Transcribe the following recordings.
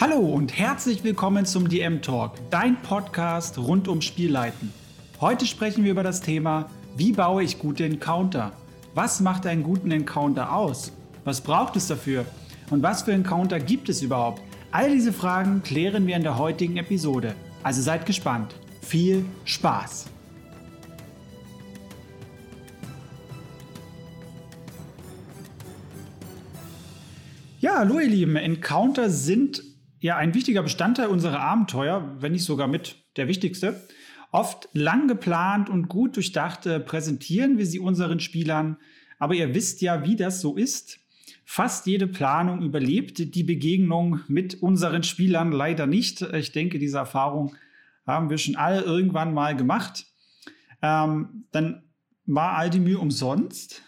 Hallo und herzlich willkommen zum DM Talk, dein Podcast rund um Spielleiten. Heute sprechen wir über das Thema, wie baue ich gute Encounter? Was macht einen guten Encounter aus? Was braucht es dafür? Und was für Encounter gibt es überhaupt? All diese Fragen klären wir in der heutigen Episode. Also seid gespannt. Viel Spaß! Ja, hallo ihr Lieben. Encounter sind ja ein wichtiger Bestandteil unserer Abenteuer, wenn nicht sogar mit der wichtigste. Oft lang geplant und gut durchdacht präsentieren wir sie unseren Spielern, aber ihr wisst ja, wie das so ist. Fast jede Planung überlebt die Begegnung mit unseren Spielern leider nicht. Ich denke, diese Erfahrung haben wir schon alle irgendwann mal gemacht. Ähm, dann war all die Mühe umsonst.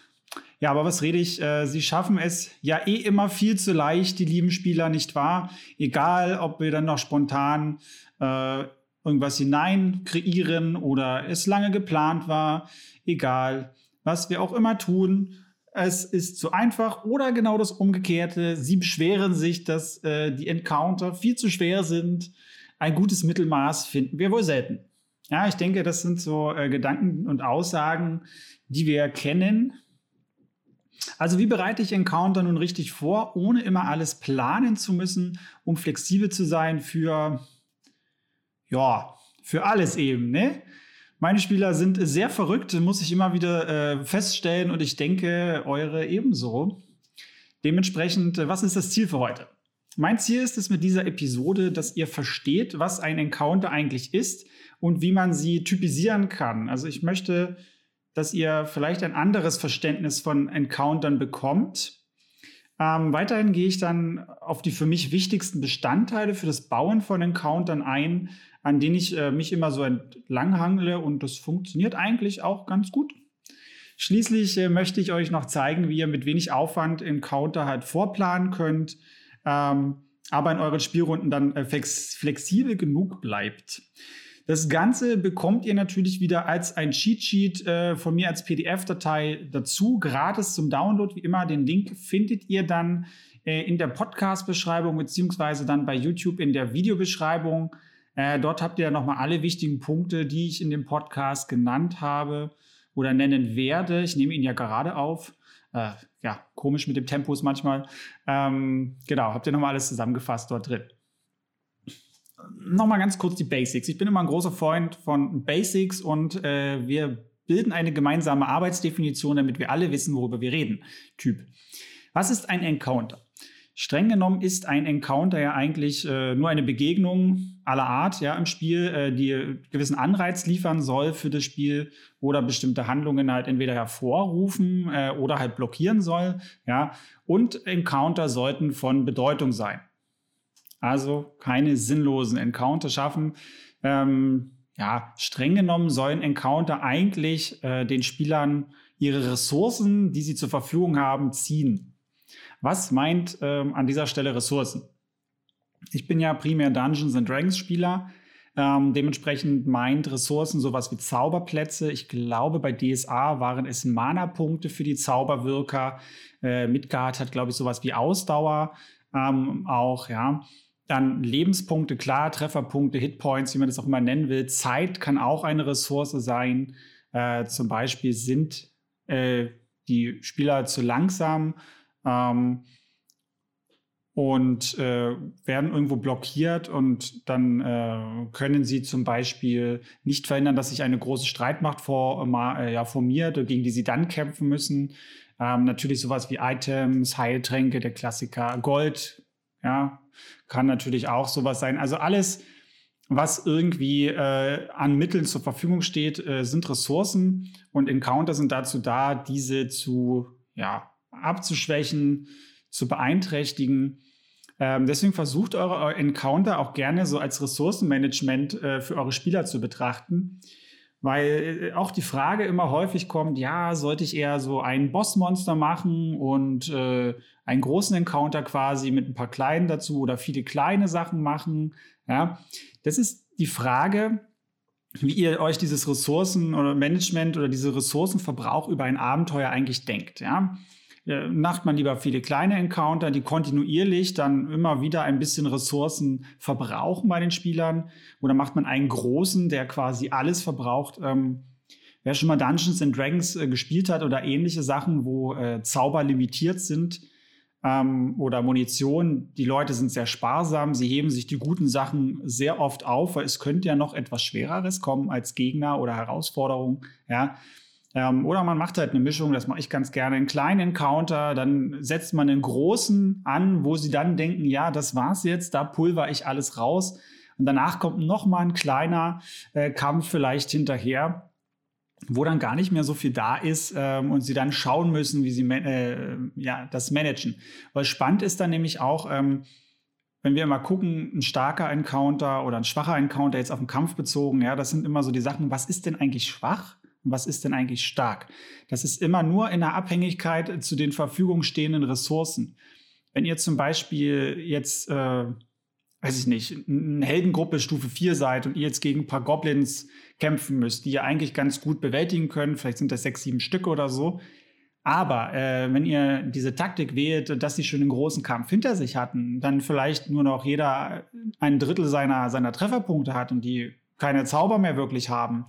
Ja, aber was rede ich? Äh, sie schaffen es ja eh immer viel zu leicht, die lieben Spieler, nicht wahr? Egal, ob wir dann noch spontan äh, irgendwas hinein kreieren oder es lange geplant war, egal, was wir auch immer tun. Es ist zu einfach oder genau das Umgekehrte. Sie beschweren sich, dass äh, die Encounter viel zu schwer sind. Ein gutes Mittelmaß finden wir wohl selten. Ja, ich denke, das sind so äh, Gedanken und Aussagen, die wir kennen, also wie bereite ich Encounter nun richtig vor, ohne immer alles planen zu müssen, um flexibel zu sein für, ja, für alles eben, ne? Meine Spieler sind sehr verrückt, muss ich immer wieder äh, feststellen und ich denke, eure ebenso. Dementsprechend, was ist das Ziel für heute? Mein Ziel ist es mit dieser Episode, dass ihr versteht, was ein Encounter eigentlich ist und wie man sie typisieren kann. Also ich möchte dass ihr vielleicht ein anderes Verständnis von Encountern bekommt. Ähm, weiterhin gehe ich dann auf die für mich wichtigsten Bestandteile für das Bauen von Encountern ein, an denen ich äh, mich immer so entlanghangle und das funktioniert eigentlich auch ganz gut. Schließlich äh, möchte ich euch noch zeigen, wie ihr mit wenig Aufwand Encounter halt vorplanen könnt, ähm, aber in euren Spielrunden dann äh, flex flexibel genug bleibt. Das Ganze bekommt ihr natürlich wieder als ein Cheat Sheet äh, von mir als PDF-Datei dazu, gratis zum Download. Wie immer, den Link findet ihr dann äh, in der Podcast-Beschreibung beziehungsweise dann bei YouTube in der Videobeschreibung. Äh, dort habt ihr nochmal alle wichtigen Punkte, die ich in dem Podcast genannt habe oder nennen werde. Ich nehme ihn ja gerade auf. Äh, ja, komisch mit dem Tempus manchmal. Ähm, genau, habt ihr nochmal alles zusammengefasst dort drin nochmal ganz kurz die Basics. Ich bin immer ein großer Freund von Basics und äh, wir bilden eine gemeinsame Arbeitsdefinition, damit wir alle wissen, worüber wir reden. Typ. Was ist ein Encounter? Streng genommen ist ein Encounter ja eigentlich äh, nur eine Begegnung aller Art ja, im Spiel, äh, die gewissen Anreiz liefern soll für das Spiel oder bestimmte Handlungen halt entweder hervorrufen äh, oder halt blockieren soll. Ja. Und Encounter sollten von Bedeutung sein. Also keine sinnlosen Encounter schaffen. Ähm, ja, streng genommen sollen Encounter eigentlich äh, den Spielern ihre Ressourcen, die sie zur Verfügung haben, ziehen. Was meint ähm, an dieser Stelle Ressourcen? Ich bin ja primär Dungeons and Dragons Spieler. Ähm, dementsprechend meint Ressourcen sowas wie Zauberplätze. Ich glaube, bei DSA waren es Mana-Punkte für die Zauberwirker. Äh, Midgard hat, glaube ich, sowas wie Ausdauer ähm, auch, ja. Dann Lebenspunkte, klar, Trefferpunkte, Hitpoints, wie man das auch immer nennen will. Zeit kann auch eine Ressource sein. Äh, zum Beispiel sind äh, die Spieler zu langsam ähm, und äh, werden irgendwo blockiert und dann äh, können sie zum Beispiel nicht verhindern, dass sich eine große Streitmacht vor, äh, ja, formiert, gegen die sie dann kämpfen müssen. Ähm, natürlich sowas wie Items, Heiltränke, der Klassiker, Gold ja, kann natürlich auch sowas sein. Also alles, was irgendwie äh, an Mitteln zur Verfügung steht, äh, sind Ressourcen und Encounter sind dazu da, diese zu ja, abzuschwächen, zu beeinträchtigen. Ähm, deswegen versucht eure Encounter auch gerne so als Ressourcenmanagement äh, für eure Spieler zu betrachten. Weil äh, auch die Frage immer häufig kommt, ja, sollte ich eher so ein Bossmonster machen und äh, einen großen Encounter quasi mit ein paar kleinen dazu oder viele kleine Sachen machen. Ja, das ist die Frage, wie ihr euch dieses Ressourcen- oder Management oder diese Ressourcenverbrauch über ein Abenteuer eigentlich denkt. Ja, äh, macht man lieber viele kleine Encounter, die kontinuierlich dann immer wieder ein bisschen Ressourcen verbrauchen bei den Spielern? Oder macht man einen großen, der quasi alles verbraucht? Ähm, wer schon mal Dungeons and Dragons äh, gespielt hat oder ähnliche Sachen, wo äh, Zauber limitiert sind, ähm, oder Munition. Die Leute sind sehr sparsam, sie heben sich die guten Sachen sehr oft auf, weil es könnte ja noch etwas Schwereres kommen als Gegner oder Herausforderung. Ja. Ähm, oder man macht halt eine Mischung, das mache ich ganz gerne, einen kleinen Encounter, dann setzt man einen großen an, wo sie dann denken, ja, das war's jetzt, da pulver ich alles raus. Und danach kommt noch mal ein kleiner äh, Kampf vielleicht hinterher wo dann gar nicht mehr so viel da ist ähm, und sie dann schauen müssen, wie sie äh, ja, das managen. Weil spannend ist dann nämlich auch, ähm, wenn wir mal gucken, ein starker Encounter oder ein schwacher Encounter jetzt auf den Kampf bezogen, ja, das sind immer so die Sachen, was ist denn eigentlich schwach was ist denn eigentlich stark? Das ist immer nur in der Abhängigkeit zu den Verfügung stehenden Ressourcen. Wenn ihr zum Beispiel jetzt, äh, weiß ich nicht, eine Heldengruppe Stufe 4 seid und ihr jetzt gegen ein paar Goblins kämpfen müsst, die ihr eigentlich ganz gut bewältigen könnt. Vielleicht sind das sechs, sieben Stücke oder so. Aber äh, wenn ihr diese Taktik wählt, dass sie schon einen großen Kampf hinter sich hatten, dann vielleicht nur noch jeder ein Drittel seiner, seiner Trefferpunkte hat und die keine Zauber mehr wirklich haben,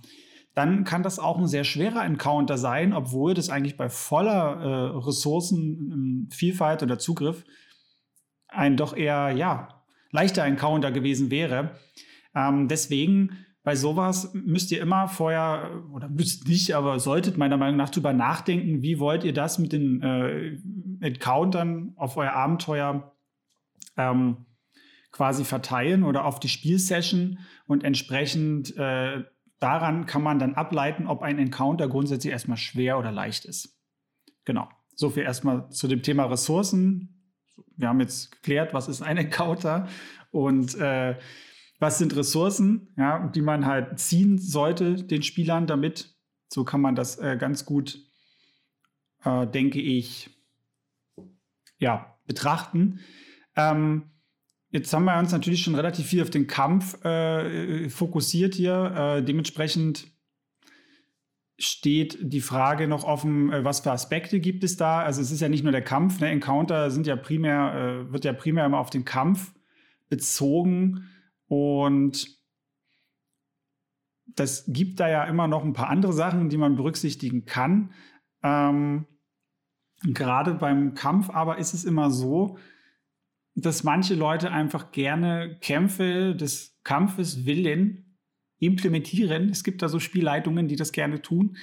dann kann das auch ein sehr schwerer Encounter sein, obwohl das eigentlich bei voller äh, Ressourcenvielfalt oder Zugriff ein doch eher ja, leichter Encounter gewesen wäre. Ähm, deswegen bei sowas müsst ihr immer vorher, oder müsst nicht, aber solltet meiner Meinung nach drüber nachdenken, wie wollt ihr das mit den äh, Encountern auf euer Abenteuer ähm, quasi verteilen oder auf die Spielsession und entsprechend äh, daran kann man dann ableiten, ob ein Encounter grundsätzlich erstmal schwer oder leicht ist. Genau. So viel erstmal zu dem Thema Ressourcen. Wir haben jetzt geklärt, was ist ein Encounter und äh, was sind Ressourcen, ja, die man halt ziehen sollte den Spielern damit. So kann man das äh, ganz gut, äh, denke ich, ja, betrachten. Ähm, jetzt haben wir uns natürlich schon relativ viel auf den Kampf äh, fokussiert hier. Äh, dementsprechend steht die Frage noch offen, äh, was für Aspekte gibt es da? Also es ist ja nicht nur der Kampf, ne? Encounter sind ja primär, äh, wird ja primär immer auf den Kampf bezogen. Und das gibt da ja immer noch ein paar andere Sachen, die man berücksichtigen kann. Ähm, gerade beim Kampf aber ist es immer so, dass manche Leute einfach gerne Kämpfe des Kampfes willen implementieren. Es gibt da so Spielleitungen, die das gerne tun.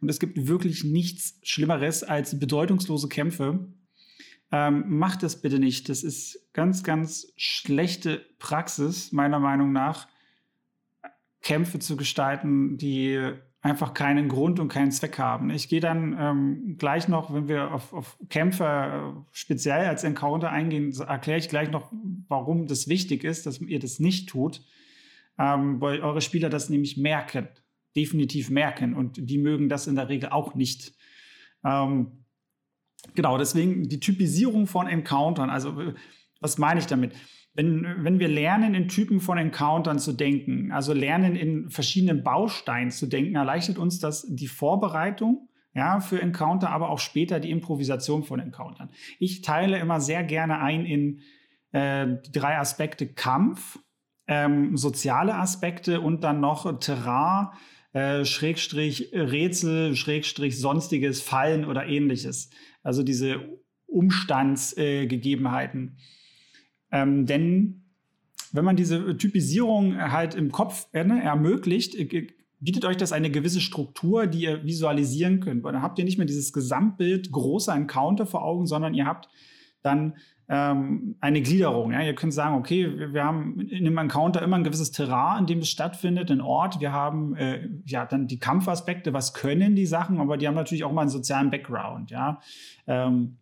Und es gibt wirklich nichts Schlimmeres als bedeutungslose Kämpfe. Ähm, macht das bitte nicht. Das ist ganz, ganz schlechte Praxis, meiner Meinung nach, Kämpfe zu gestalten, die einfach keinen Grund und keinen Zweck haben. Ich gehe dann ähm, gleich noch, wenn wir auf, auf Kämpfe äh, speziell als Encounter eingehen, erkläre ich gleich noch, warum das wichtig ist, dass ihr das nicht tut, ähm, weil eure Spieler das nämlich merken, definitiv merken und die mögen das in der Regel auch nicht. Ähm, Genau, deswegen die Typisierung von Encountern. Also, was meine ich damit? Wenn, wenn wir lernen, in Typen von Encountern zu denken, also lernen, in verschiedenen Bausteinen zu denken, erleichtert uns das die Vorbereitung ja, für Encounter, aber auch später die Improvisation von Encountern. Ich teile immer sehr gerne ein in äh, drei Aspekte Kampf, ähm, soziale Aspekte und dann noch Terrain, äh, Schrägstrich Rätsel, Schrägstrich sonstiges Fallen oder ähnliches. Also diese Umstandsgegebenheiten. Äh, ähm, denn wenn man diese Typisierung halt im Kopf äh, ne, ermöglicht, äh, bietet euch das eine gewisse Struktur, die ihr visualisieren könnt. Dann habt ihr nicht mehr dieses Gesamtbild großer Encounter vor Augen, sondern ihr habt dann ähm, eine Gliederung. Ja? Ihr könnt sagen, okay, wir, wir, haben in dem Encounter immer ein gewisses Terrain, in dem es stattfindet, ein Ort. Wir haben äh, ja dann die Kampfaspekte, was können die Sachen, aber die haben natürlich auch mal einen sozialen Background, ja. Ähm,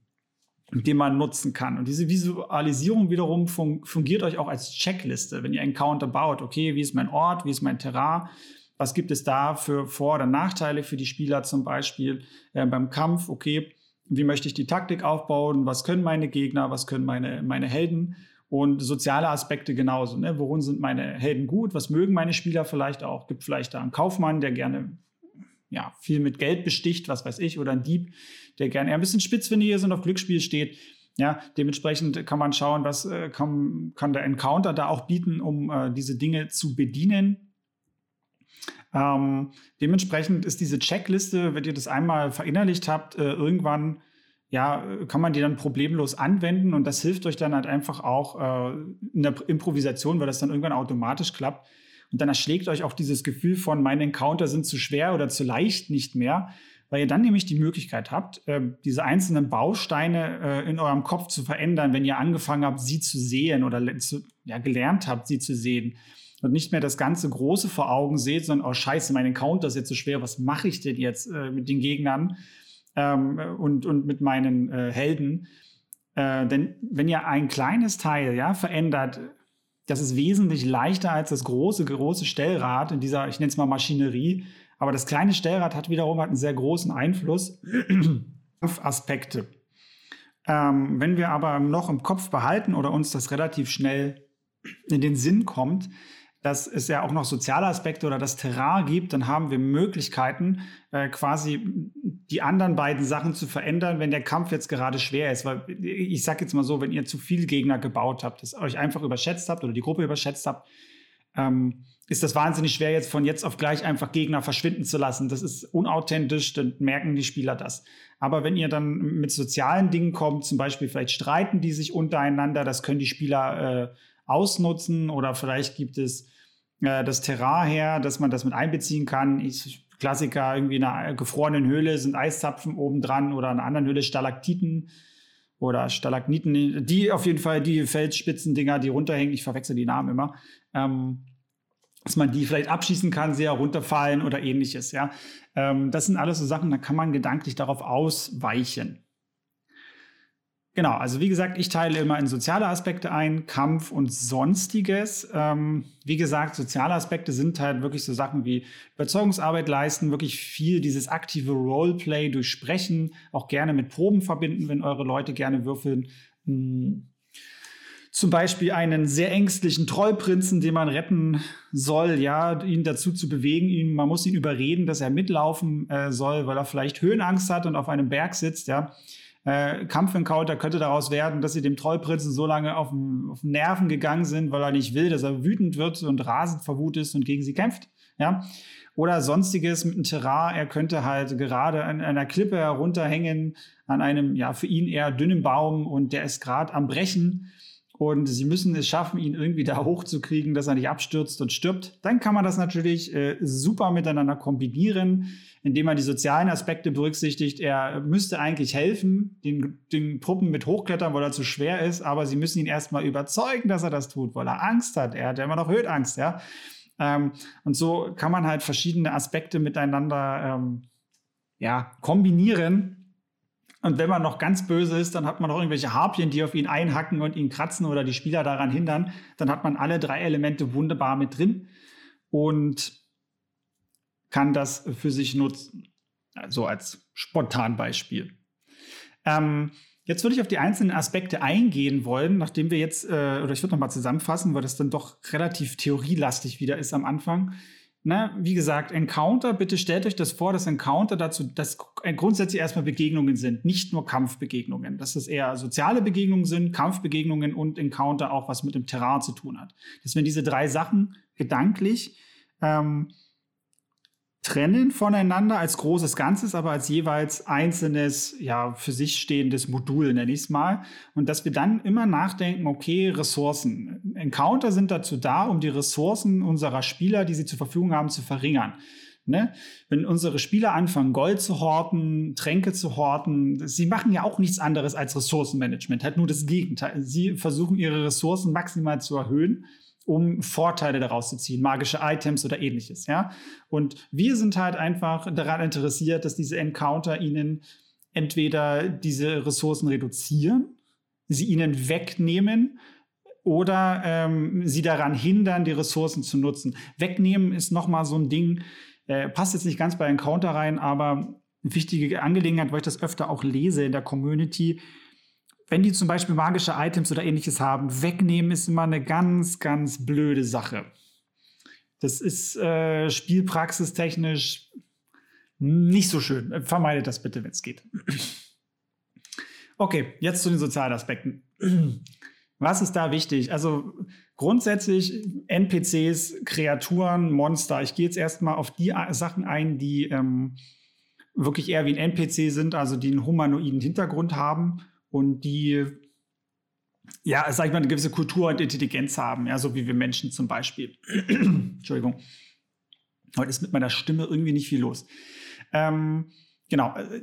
den man nutzen kann. Und diese Visualisierung wiederum fun fungiert euch auch als Checkliste, wenn ihr Encounter baut. Okay, wie ist mein Ort, wie ist mein Terrain? Was gibt es da für Vor- oder Nachteile für die Spieler zum Beispiel äh, beim Kampf? Okay, wie möchte ich die Taktik aufbauen, was können meine Gegner, was können meine, meine Helden und soziale Aspekte genauso. Ne? Worin sind meine Helden gut, was mögen meine Spieler vielleicht auch? Gibt vielleicht da einen Kaufmann, der gerne ja, viel mit Geld besticht, was weiß ich, oder ein Dieb, der gerne eher ein bisschen spitzfindig ist und auf Glücksspiel steht. Ja, dementsprechend kann man schauen, was äh, kann, kann der Encounter da auch bieten, um äh, diese Dinge zu bedienen. Ähm, dementsprechend ist diese Checkliste, wenn ihr das einmal verinnerlicht habt, äh, irgendwann ja, kann man die dann problemlos anwenden und das hilft euch dann halt einfach auch äh, in der Improvisation, weil das dann irgendwann automatisch klappt. Und dann erschlägt euch auch dieses Gefühl von, meine Encounter sind zu schwer oder zu leicht nicht mehr, weil ihr dann nämlich die Möglichkeit habt, äh, diese einzelnen Bausteine äh, in eurem Kopf zu verändern, wenn ihr angefangen habt, sie zu sehen oder zu, ja, gelernt habt, sie zu sehen. Und nicht mehr das ganze Große vor Augen seht, sondern, oh scheiße, mein Encounter ist jetzt so schwer, was mache ich denn jetzt äh, mit den Gegnern? ähm, und, und mit meinen äh, Helden. Denn wenn ihr ein kleines Teil ja, verändert, das ist wesentlich leichter als das große, große Stellrad in dieser, ich nenne es mal Maschinerie. Aber das kleine Stellrad hat wiederum einen sehr großen Einfluss auf Aspekte. Ähm, wenn wir aber noch im Kopf behalten oder uns das relativ schnell in den Sinn kommt, dass es ja auch noch soziale Aspekte oder das Terrain gibt, dann haben wir Möglichkeiten, äh, quasi die anderen beiden Sachen zu verändern, wenn der Kampf jetzt gerade schwer ist. Weil ich sage jetzt mal so, wenn ihr zu viel Gegner gebaut habt, das euch einfach überschätzt habt oder die Gruppe überschätzt habt, ähm, ist das wahnsinnig schwer, jetzt von jetzt auf gleich einfach Gegner verschwinden zu lassen. Das ist unauthentisch, dann merken die Spieler das. Aber wenn ihr dann mit sozialen Dingen kommt, zum Beispiel vielleicht streiten die sich untereinander, das können die Spieler äh, ausnutzen oder vielleicht gibt es äh, das Terrain her, dass man das mit einbeziehen kann. Ich, Klassiker, irgendwie in einer gefrorenen Höhle sind Eiszapfen oben dran oder in einer anderen Höhle Stalaktiten oder Stalagniten, die auf jeden Fall, die Felsspitzendinger, die runterhängen, ich verwechsel die Namen immer, ähm, dass man die vielleicht abschießen kann, sehr runterfallen oder ähnliches, ja. Ähm, das sind alles so Sachen, da kann man gedanklich darauf ausweichen. Genau, also wie gesagt, ich teile immer in soziale Aspekte ein, Kampf und sonstiges. Ähm, wie gesagt, soziale Aspekte sind halt wirklich so Sachen wie Überzeugungsarbeit leisten, wirklich viel dieses aktive Roleplay durchsprechen, auch gerne mit Proben verbinden, wenn eure Leute gerne würfeln. Hm. Zum Beispiel einen sehr ängstlichen Trollprinzen, den man retten soll, ja, ihn dazu zu bewegen, ihn, man muss ihn überreden, dass er mitlaufen äh, soll, weil er vielleicht Höhenangst hat und auf einem Berg sitzt, ja äh, Kampfencounter könnte daraus werden, dass sie dem Trollprinzen so lange auf auf Nerven gegangen sind, weil er nicht will, dass er wütend wird und rasend vor Wut ist und gegen sie kämpft. Ja. Oder sonstiges mit einem Terrain. Er könnte halt gerade an einer Klippe herunterhängen, an einem, ja, für ihn eher dünnen Baum und der ist gerade am Brechen und sie müssen es schaffen, ihn irgendwie da hochzukriegen, dass er nicht abstürzt und stirbt, dann kann man das natürlich äh, super miteinander kombinieren, indem man die sozialen Aspekte berücksichtigt. Er müsste eigentlich helfen, den, den Truppen mit hochklettern, weil er zu schwer ist, aber sie müssen ihn erstmal überzeugen, dass er das tut, weil er Angst hat. Er hat ja immer noch Höhenangst, ja. Ähm, und so kann man halt verschiedene Aspekte miteinander ähm, ja, kombinieren, und wenn man noch ganz böse ist, dann hat man noch irgendwelche Harpien, die auf ihn einhacken und ihn kratzen oder die Spieler daran hindern. Dann hat man alle drei Elemente wunderbar mit drin und kann das für sich nutzen. So als Spontanbeispiel. Ähm, jetzt würde ich auf die einzelnen Aspekte eingehen wollen, nachdem wir jetzt, äh, oder ich würde nochmal zusammenfassen, weil das dann doch relativ theorielastig wieder ist am Anfang ne, wie gesagt, Encounter, bitte stellt euch das vor, dass Encounter dazu, dass grundsätzlich erstmal Begegnungen sind, nicht nur Kampfbegegnungen. Dass das eher soziale Begegnungen sind, Kampfbegegnungen und Encounter auch was mit dem Terrain zu tun hat. Dass wir diese drei Sachen gedanklich ähm, trennen voneinander als großes Ganzes, aber als jeweils einzelnes, ja, für sich stehendes Modul, nenne ich es mal. Und dass wir dann immer nachdenken, okay, Ressourcen. Encounter sind dazu da, um die Ressourcen unserer Spieler, die sie zur Verfügung haben, zu verringern. Ne? Wenn unsere Spieler anfangen, Gold zu horten, Tränke zu horten, sie machen ja auch nichts anderes als Ressourcenmanagement, halt nur das Gegenteil. Sie versuchen ihre Ressourcen maximal zu erhöhen um Vorteile daraus zu ziehen, magische Items oder ähnliches, ja. Und wir sind halt einfach daran interessiert, dass diese Encounter ihnen entweder diese Ressourcen reduzieren, sie ihnen wegnehmen oder ähm, sie daran hindern, die Ressourcen zu nutzen. Wegnehmen ist nochmal so ein Ding, äh, passt jetzt nicht ganz bei Encounter rein, aber eine wichtige Angelegenheit, weil ich das öfter auch lese in der Community wenn die zum Beispiel magische Items oder ähnliches haben, wegnehmen ist immer eine ganz, ganz blöde Sache. Das ist äh, spielpraxistechnisch nicht so schön. Vermeidet das bitte, wenn es geht. Okay, jetzt zu den sozialen Aspekten. Was ist da wichtig? Also grundsätzlich NPCs, Kreaturen, Monster. Ich gehe jetzt erstmal auf die Sachen ein, die ähm, wirklich eher wie ein NPC sind, also die einen humanoiden Hintergrund haben und die ja, sag ich mal, eine gewisse Kultur und Intelligenz haben, ja, so wie wir Menschen zum Beispiel. Entschuldigung. Heute ist mit meiner Stimme irgendwie nicht viel los. Ähm, genau, äh,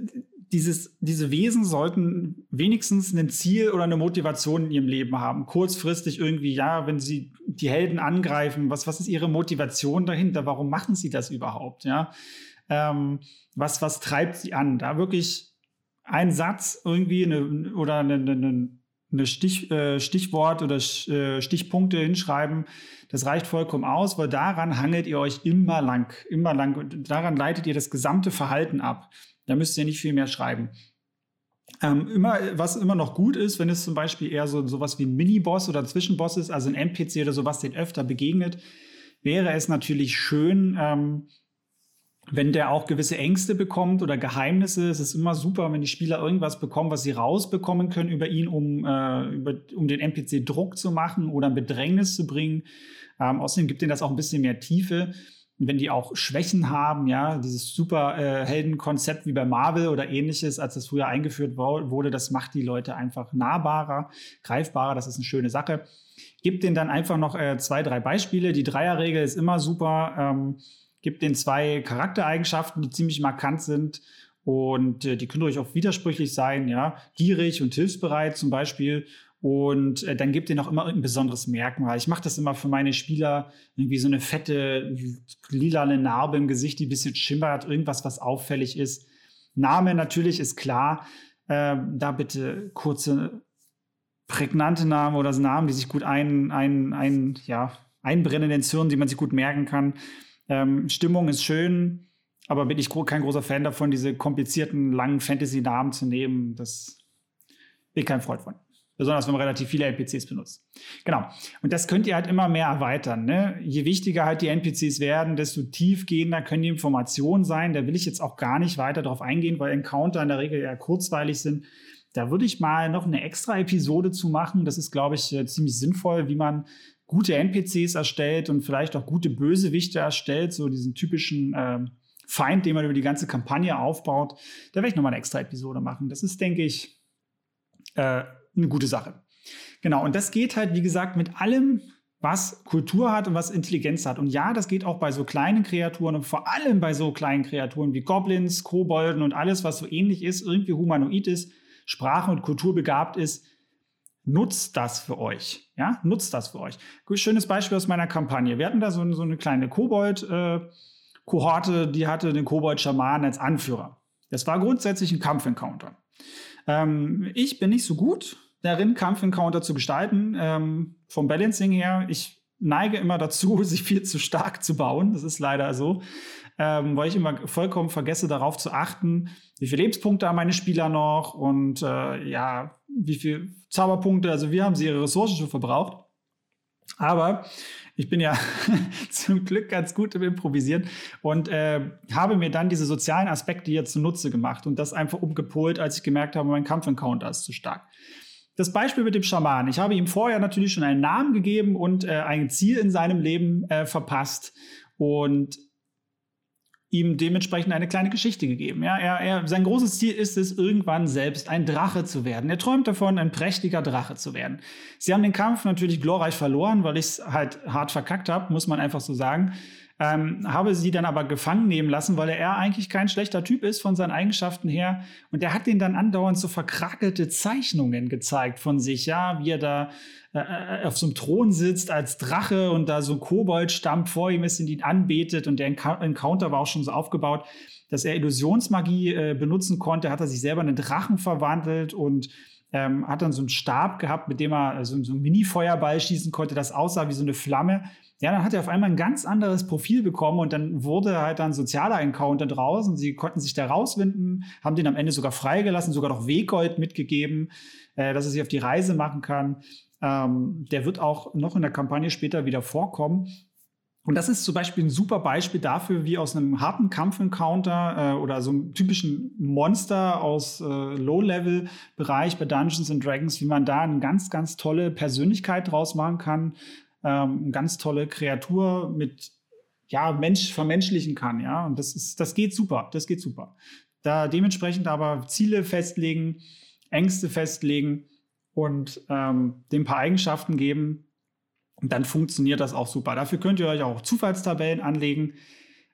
dieses, diese Wesen sollten wenigstens ein Ziel oder eine Motivation in ihrem Leben haben. Kurzfristig irgendwie, ja, wenn sie die Helden angreifen, was, was ist ihre Motivation dahinter? Warum machen sie das überhaupt? Ja, ähm, was, was treibt sie an? Da wirklich ein Satz irgendwie eine, oder eine, eine, eine Stich, äh, Stichwort oder äh, Stichpunkte hinschreiben, das reicht vollkommen aus, weil daran hangelt ihr euch immer lang, immer lang und daran leitet ihr das gesamte Verhalten ab. Da müsst ihr nicht viel mehr schreiben. Ähm, immer, was immer noch gut ist, wenn es zum Beispiel eher so sowas wie ein Mini-Boss oder Zwischenboss ist, also ein NPC oder sowas, den öfter begegnet, wäre es natürlich schön, ähm, wenn der auch gewisse Ängste bekommt oder Geheimnisse, es ist immer super, wenn die Spieler irgendwas bekommen, was sie rausbekommen können über ihn, um, äh, über, um den NPC Druck zu machen oder ein Bedrängnis zu bringen. Ähm, außerdem gibt ihnen das auch ein bisschen mehr Tiefe. Wenn die auch Schwächen haben, ja, dieses super äh, wie bei Marvel oder ähnliches, als das früher eingeführt wurde, das macht die Leute einfach nahbarer, greifbarer. Das ist eine schöne Sache. Gibt denen dann einfach noch äh, zwei, drei Beispiele. Die Dreierregel ist immer super. Ähm, gibt den zwei Charaktereigenschaften, die ziemlich markant sind und äh, die können durchaus auch widersprüchlich sein, ja, gierig und hilfsbereit zum Beispiel. Und äh, dann gibt ihr noch immer ein besonderes Merkmal. Ich mache das immer für meine Spieler, irgendwie so eine fette, lilane Narbe im Gesicht, die ein bisschen schimmert, irgendwas, was auffällig ist. Name natürlich ist klar. Äh, da bitte kurze, prägnante Namen oder Namen, die sich gut ein, ein, ein, ja, einbrennen in den Zirn, die man sich gut merken kann. Ähm, Stimmung ist schön, aber bin ich kein großer Fan davon, diese komplizierten, langen Fantasy-Namen zu nehmen. Das bin ich kein Freund von. Besonders wenn man relativ viele NPCs benutzt. Genau. Und das könnt ihr halt immer mehr erweitern. Ne? Je wichtiger halt die NPCs werden, desto tiefgehender können die Informationen sein. Da will ich jetzt auch gar nicht weiter darauf eingehen, weil Encounter in der Regel eher kurzweilig sind. Da würde ich mal noch eine extra Episode zu machen. Das ist, glaube ich, äh, ziemlich sinnvoll, wie man gute NPCs erstellt und vielleicht auch gute Bösewichte erstellt, so diesen typischen äh, Feind, den man über die ganze Kampagne aufbaut. Da werde ich nochmal eine extra Episode machen. Das ist, denke ich, äh, eine gute Sache. Genau, und das geht halt, wie gesagt, mit allem, was Kultur hat und was Intelligenz hat. Und ja, das geht auch bei so kleinen Kreaturen und vor allem bei so kleinen Kreaturen wie Goblins, Kobolden und alles, was so ähnlich ist, irgendwie humanoid ist, Sprache und Kultur begabt ist, Nutzt das für euch. Ja, nutzt das für euch. Schönes Beispiel aus meiner Kampagne. Wir hatten da so, so eine kleine Kobold-Kohorte, äh, die hatte den Kobold-Schamanen als Anführer. Das war grundsätzlich ein Kampf-Encounter. Ähm, ich bin nicht so gut darin, Kampf-Encounter zu gestalten. Ähm, vom Balancing her, ich neige immer dazu, sich viel zu stark zu bauen. Das ist leider so. Ähm, weil ich immer vollkommen vergesse, darauf zu achten, wie viele Lebenspunkte haben meine Spieler noch und äh, ja, wie viele Zauberpunkte, also wie haben sie ihre Ressourcen schon verbraucht. Aber ich bin ja zum Glück ganz gut im Improvisieren und äh, habe mir dann diese sozialen Aspekte hier zunutze gemacht und das einfach umgepolt, als ich gemerkt habe, mein Kampfencounter ist zu stark. Das Beispiel mit dem Schaman. Ich habe ihm vorher natürlich schon einen Namen gegeben und äh, ein Ziel in seinem Leben äh, verpasst. Und ihm dementsprechend eine kleine Geschichte gegeben. Ja, er, er, sein großes Ziel ist es, irgendwann selbst ein Drache zu werden. Er träumt davon, ein prächtiger Drache zu werden. Sie haben den Kampf natürlich glorreich verloren, weil ich es halt hart verkackt habe, muss man einfach so sagen ähm, habe sie dann aber gefangen nehmen lassen, weil er eigentlich kein schlechter Typ ist von seinen Eigenschaften her. Und er hat den dann andauernd so verkrakelte Zeichnungen gezeigt von sich, ja, wie er da äh, äh auf so einem Thron sitzt als Drache und da so ein Koboldstamm vor ihm ist und ihn anbetet. Und der Encounter war auch schon so aufgebaut, dass er Illusionsmagie äh, benutzen konnte, hat er sich selber in einen Drachen verwandelt und ähm, hat dann so einen Stab gehabt, mit dem er so, so einen Mini-Feuerball schießen konnte, das aussah wie so eine Flamme. Ja, dann hat er auf einmal ein ganz anderes Profil bekommen und dann wurde halt dann sozialer Encounter draußen. Sie konnten sich da rauswinden, haben den am Ende sogar freigelassen, sogar noch Weggold mitgegeben, äh, dass er sich auf die Reise machen kann. Ähm, der wird auch noch in der Kampagne später wieder vorkommen. Und das ist zum Beispiel ein super Beispiel dafür, wie aus einem harten Kampf-Encounter äh, oder so einem typischen Monster aus äh, Low-Level-Bereich bei Dungeons and Dragons, wie man da eine ganz, ganz tolle Persönlichkeit draus machen kann, ähm, ganz tolle Kreatur mit ja, Mensch vermenschlichen kann, ja. Und das ist, das geht super, das geht super. Da dementsprechend aber Ziele festlegen, Ängste festlegen und ähm, dem paar Eigenschaften geben, dann funktioniert das auch super. Dafür könnt ihr euch auch Zufallstabellen anlegen,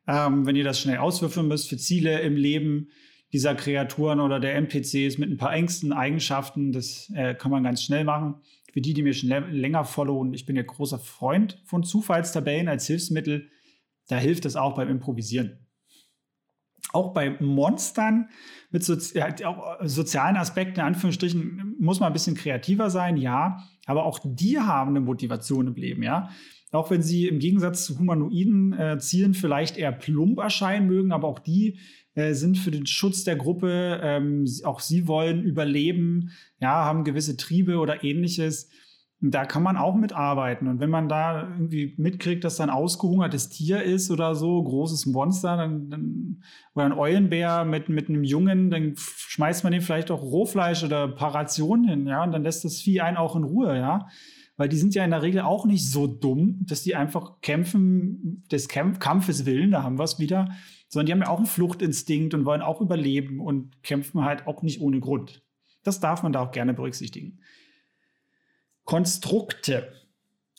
ähm, wenn ihr das schnell auswürfeln müsst für Ziele im Leben dieser Kreaturen oder der NPCs mit ein paar Ängsten, Eigenschaften. Das äh, kann man ganz schnell machen. Für die, die mir schon länger followen, ich bin ja großer Freund von Zufallstabellen als Hilfsmittel. Da hilft es auch beim Improvisieren. Auch bei Monstern mit Sozi auch sozialen Aspekten, in Anführungsstrichen, muss man ein bisschen kreativer sein, ja. Aber auch die haben eine Motivation im Leben, ja. Auch wenn sie im Gegensatz zu humanoiden äh, Zielen vielleicht eher plump erscheinen mögen, aber auch die äh, sind für den Schutz der Gruppe, ähm, auch sie wollen überleben, ja, haben gewisse Triebe oder ähnliches. Da kann man auch mitarbeiten. Und wenn man da irgendwie mitkriegt, dass da ein ausgehungertes Tier ist oder so, großes Monster, dann, dann, oder ein Eulenbär mit, mit einem Jungen, dann schmeißt man dem vielleicht auch Rohfleisch oder ein paar Rationen hin, ja, und dann lässt das Vieh einen auch in Ruhe, ja. Weil die sind ja in der Regel auch nicht so dumm, dass die einfach kämpfen, des Kämpf Kampfes willen, da haben wir es wieder, sondern die haben ja auch einen Fluchtinstinkt und wollen auch überleben und kämpfen halt auch nicht ohne Grund. Das darf man da auch gerne berücksichtigen. Konstrukte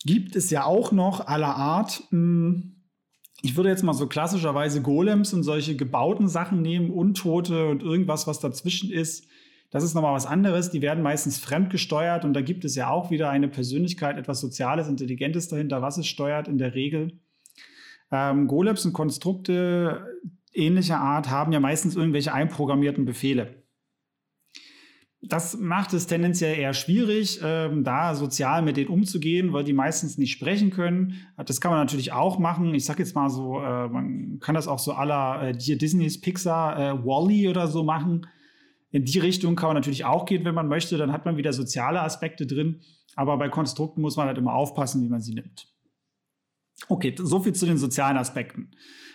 gibt es ja auch noch aller Art. Hm, ich würde jetzt mal so klassischerweise Golems und solche gebauten Sachen nehmen, Untote und irgendwas, was dazwischen ist. Das ist nochmal was anderes. Die werden meistens fremdgesteuert und da gibt es ja auch wieder eine Persönlichkeit, etwas Soziales, Intelligentes dahinter, was es steuert in der Regel. Ähm, Golems und Konstrukte ähnlicher Art haben ja meistens irgendwelche einprogrammierten Befehle das macht es tendenziell eher schwierig, ähm, da sozial mit denen umzugehen, weil die meistens nicht sprechen können. Das kann man natürlich auch machen. Ich sag jetzt mal so, äh, man kann das auch so aller äh, Disneys Pixar, äh, Wally oder so machen. In die Richtung kann man natürlich auch gehen, wenn man möchte. Dann hat man wieder soziale Aspekte drin. Aber bei Konstrukten muss man halt immer aufpassen, wie man sie nimmt. Okay, so viel zu den sozialen Aspekten.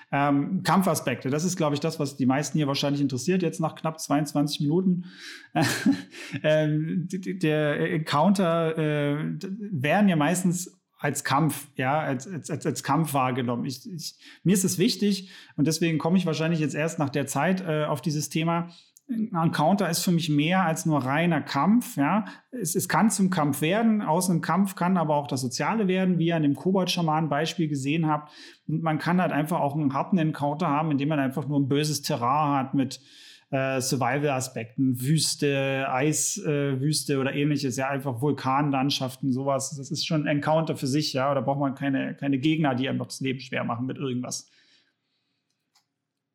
Ähm, Kampfaspekte, das ist, glaube ich, das, was die meisten hier wahrscheinlich interessiert, jetzt nach knapp 22 Minuten. ähm, der Encounter äh, werden ja meistens als Kampf, ja, als, als, als Kampf wahrgenommen. Ich, ich, mir ist es wichtig und deswegen komme ich wahrscheinlich jetzt erst nach der Zeit äh, auf dieses Thema, ein Counter ist für mich mehr als nur reiner Kampf. Ja, es, es kann zum Kampf werden. Aus einem Kampf kann aber auch das Soziale werden, wie ihr an dem Kobold-Schaman-Beispiel gesehen habt. Und man kann halt einfach auch einen harten Encounter haben, indem man einfach nur ein böses Terrain hat mit äh, Survival-Aspekten, Wüste, Eiswüste äh, oder ähnliches. Ja, einfach Vulkanlandschaften, sowas. Das ist schon ein Encounter für sich. Ja, da braucht man keine, keine Gegner, die einem das Leben schwer machen mit irgendwas.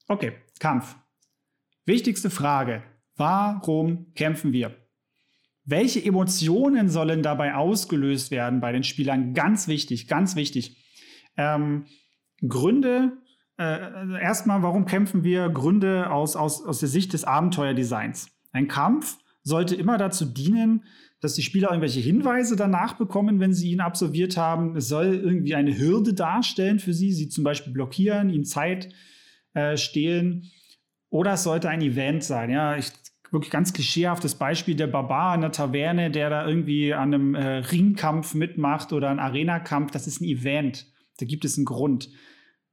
Okay, Kampf. Wichtigste Frage. Warum kämpfen wir? Welche Emotionen sollen dabei ausgelöst werden bei den Spielern? Ganz wichtig, ganz wichtig. Ähm, Gründe, äh, erstmal, warum kämpfen wir? Gründe aus, aus, aus der Sicht des Abenteuerdesigns. Ein Kampf sollte immer dazu dienen, dass die Spieler irgendwelche Hinweise danach bekommen, wenn sie ihn absolviert haben. Es soll irgendwie eine Hürde darstellen für sie, sie zum Beispiel blockieren, ihnen Zeit äh, stehlen oder es sollte ein Event sein. Ja, ich wirklich ganz klischeehaftes Beispiel der Barbar in der Taverne, der da irgendwie an einem äh, Ringkampf mitmacht oder ein Arena-Kampf. Das ist ein Event. Da gibt es einen Grund.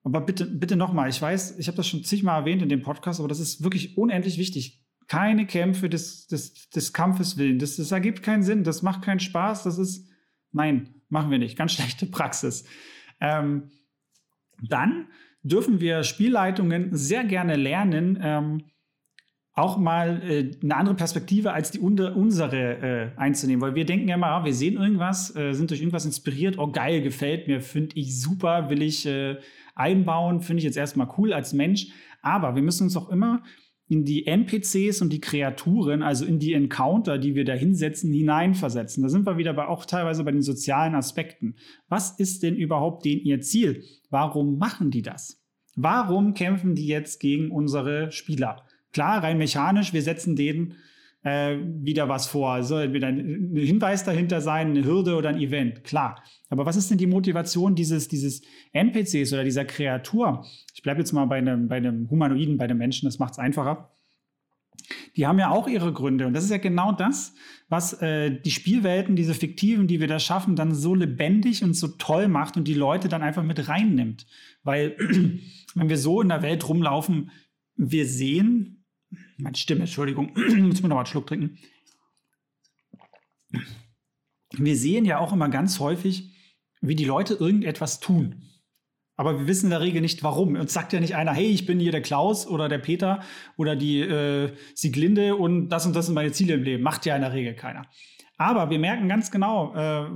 Aber bitte, bitte nochmal. Ich weiß, ich habe das schon zigmal erwähnt in dem Podcast, aber das ist wirklich unendlich wichtig. Keine Kämpfe des, des, des Kampfes willen. Das, das ergibt keinen Sinn. Das macht keinen Spaß. Das ist, nein, machen wir nicht. Ganz schlechte Praxis. Ähm, dann dürfen wir Spielleitungen sehr gerne lernen, ähm, auch mal äh, eine andere Perspektive als die unsere äh, einzunehmen. Weil wir denken ja immer, ah, wir sehen irgendwas, äh, sind durch irgendwas inspiriert, oh geil, gefällt mir, finde ich super, will ich äh, einbauen, finde ich jetzt erstmal cool als Mensch. Aber wir müssen uns auch immer in die NPCs und die Kreaturen, also in die Encounter, die wir da hinsetzen, hineinversetzen. Da sind wir wieder bei, auch teilweise bei den sozialen Aspekten. Was ist denn überhaupt den ihr Ziel? Warum machen die das? Warum kämpfen die jetzt gegen unsere Spieler? Klar, rein mechanisch, wir setzen denen äh, wieder was vor. Soll entweder ein Hinweis dahinter sein, eine Hürde oder ein Event, klar. Aber was ist denn die Motivation dieses, dieses NPCs oder dieser Kreatur? Ich bleibe jetzt mal bei einem, bei einem Humanoiden, bei einem Menschen, das macht es einfacher. Die haben ja auch ihre Gründe. Und das ist ja genau das, was äh, die Spielwelten, diese fiktiven, die wir da schaffen, dann so lebendig und so toll macht und die Leute dann einfach mit reinnimmt. Weil, wenn wir so in der Welt rumlaufen, wir sehen, meine Stimme, Entschuldigung, muss mir noch mal einen Schluck trinken. Wir sehen ja auch immer ganz häufig, wie die Leute irgendetwas tun. Aber wir wissen in der Regel nicht, warum. Uns sagt ja nicht einer, hey, ich bin hier der Klaus oder der Peter oder die äh, Sieglinde und das und das sind meine Ziele im Leben. Macht ja in der Regel keiner. Aber wir merken ganz genau, äh,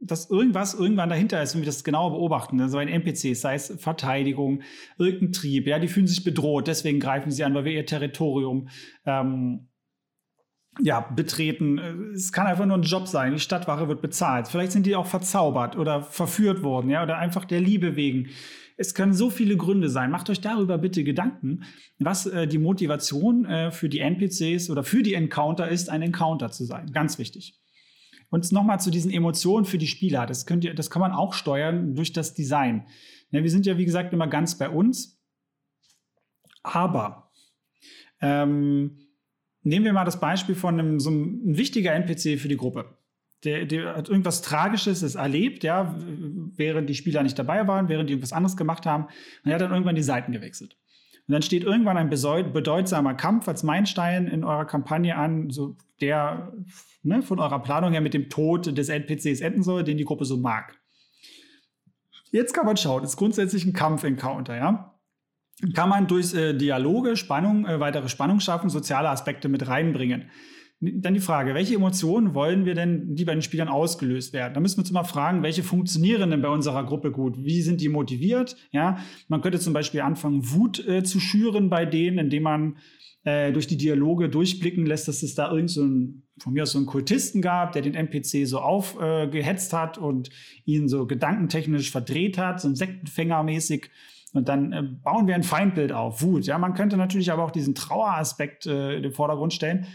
dass irgendwas irgendwann dahinter ist, wenn wir das genau beobachten. Also ein NPC, sei es Verteidigung, irgendein Trieb, ja, die fühlen sich bedroht, deswegen greifen sie an, weil wir ihr Territorium ähm, ja, betreten. Es kann einfach nur ein Job sein. Die Stadtwache wird bezahlt. Vielleicht sind die auch verzaubert oder verführt worden, ja, oder einfach der Liebe wegen. Es können so viele Gründe sein. Macht euch darüber bitte Gedanken, was äh, die Motivation äh, für die NPCs oder für die Encounter ist, ein Encounter zu sein. Ganz wichtig. Und nochmal zu diesen Emotionen für die Spieler. Das, könnt ihr, das kann man auch steuern durch das Design. Ja, wir sind ja, wie gesagt, immer ganz bei uns. Aber ähm, nehmen wir mal das Beispiel von einem, so einem ein NPC für die Gruppe. Der, der, hat irgendwas Tragisches erlebt, ja, während die Spieler nicht dabei waren, während die irgendwas anderes gemacht haben. Und er hat dann irgendwann die Seiten gewechselt. Und dann steht irgendwann ein bedeutsamer Kampf als Meilenstein in eurer Kampagne an, so der ne, von eurer Planung her mit dem Tod des NPCs enden soll, den die Gruppe so mag. Jetzt kann man schauen, ist grundsätzlich ein Kampf-Encounter, ja. Kann man durch äh, Dialoge, Spannung, äh, weitere Spannung schaffen, soziale Aspekte mit reinbringen. Dann die Frage, welche Emotionen wollen wir denn, die bei den Spielern ausgelöst werden? Da müssen wir uns immer fragen, welche funktionieren denn bei unserer Gruppe gut? Wie sind die motiviert? Ja, man könnte zum Beispiel anfangen, Wut äh, zu schüren bei denen, indem man äh, durch die Dialoge durchblicken lässt, dass es da irgend so ein, von mir aus so einen Kultisten gab, der den NPC so aufgehetzt äh, hat und ihn so gedankentechnisch verdreht hat, so ein Sektenfängermäßig. Und dann äh, bauen wir ein Feindbild auf, Wut. Ja, man könnte natürlich aber auch diesen Traueraspekt äh, in den Vordergrund stellen,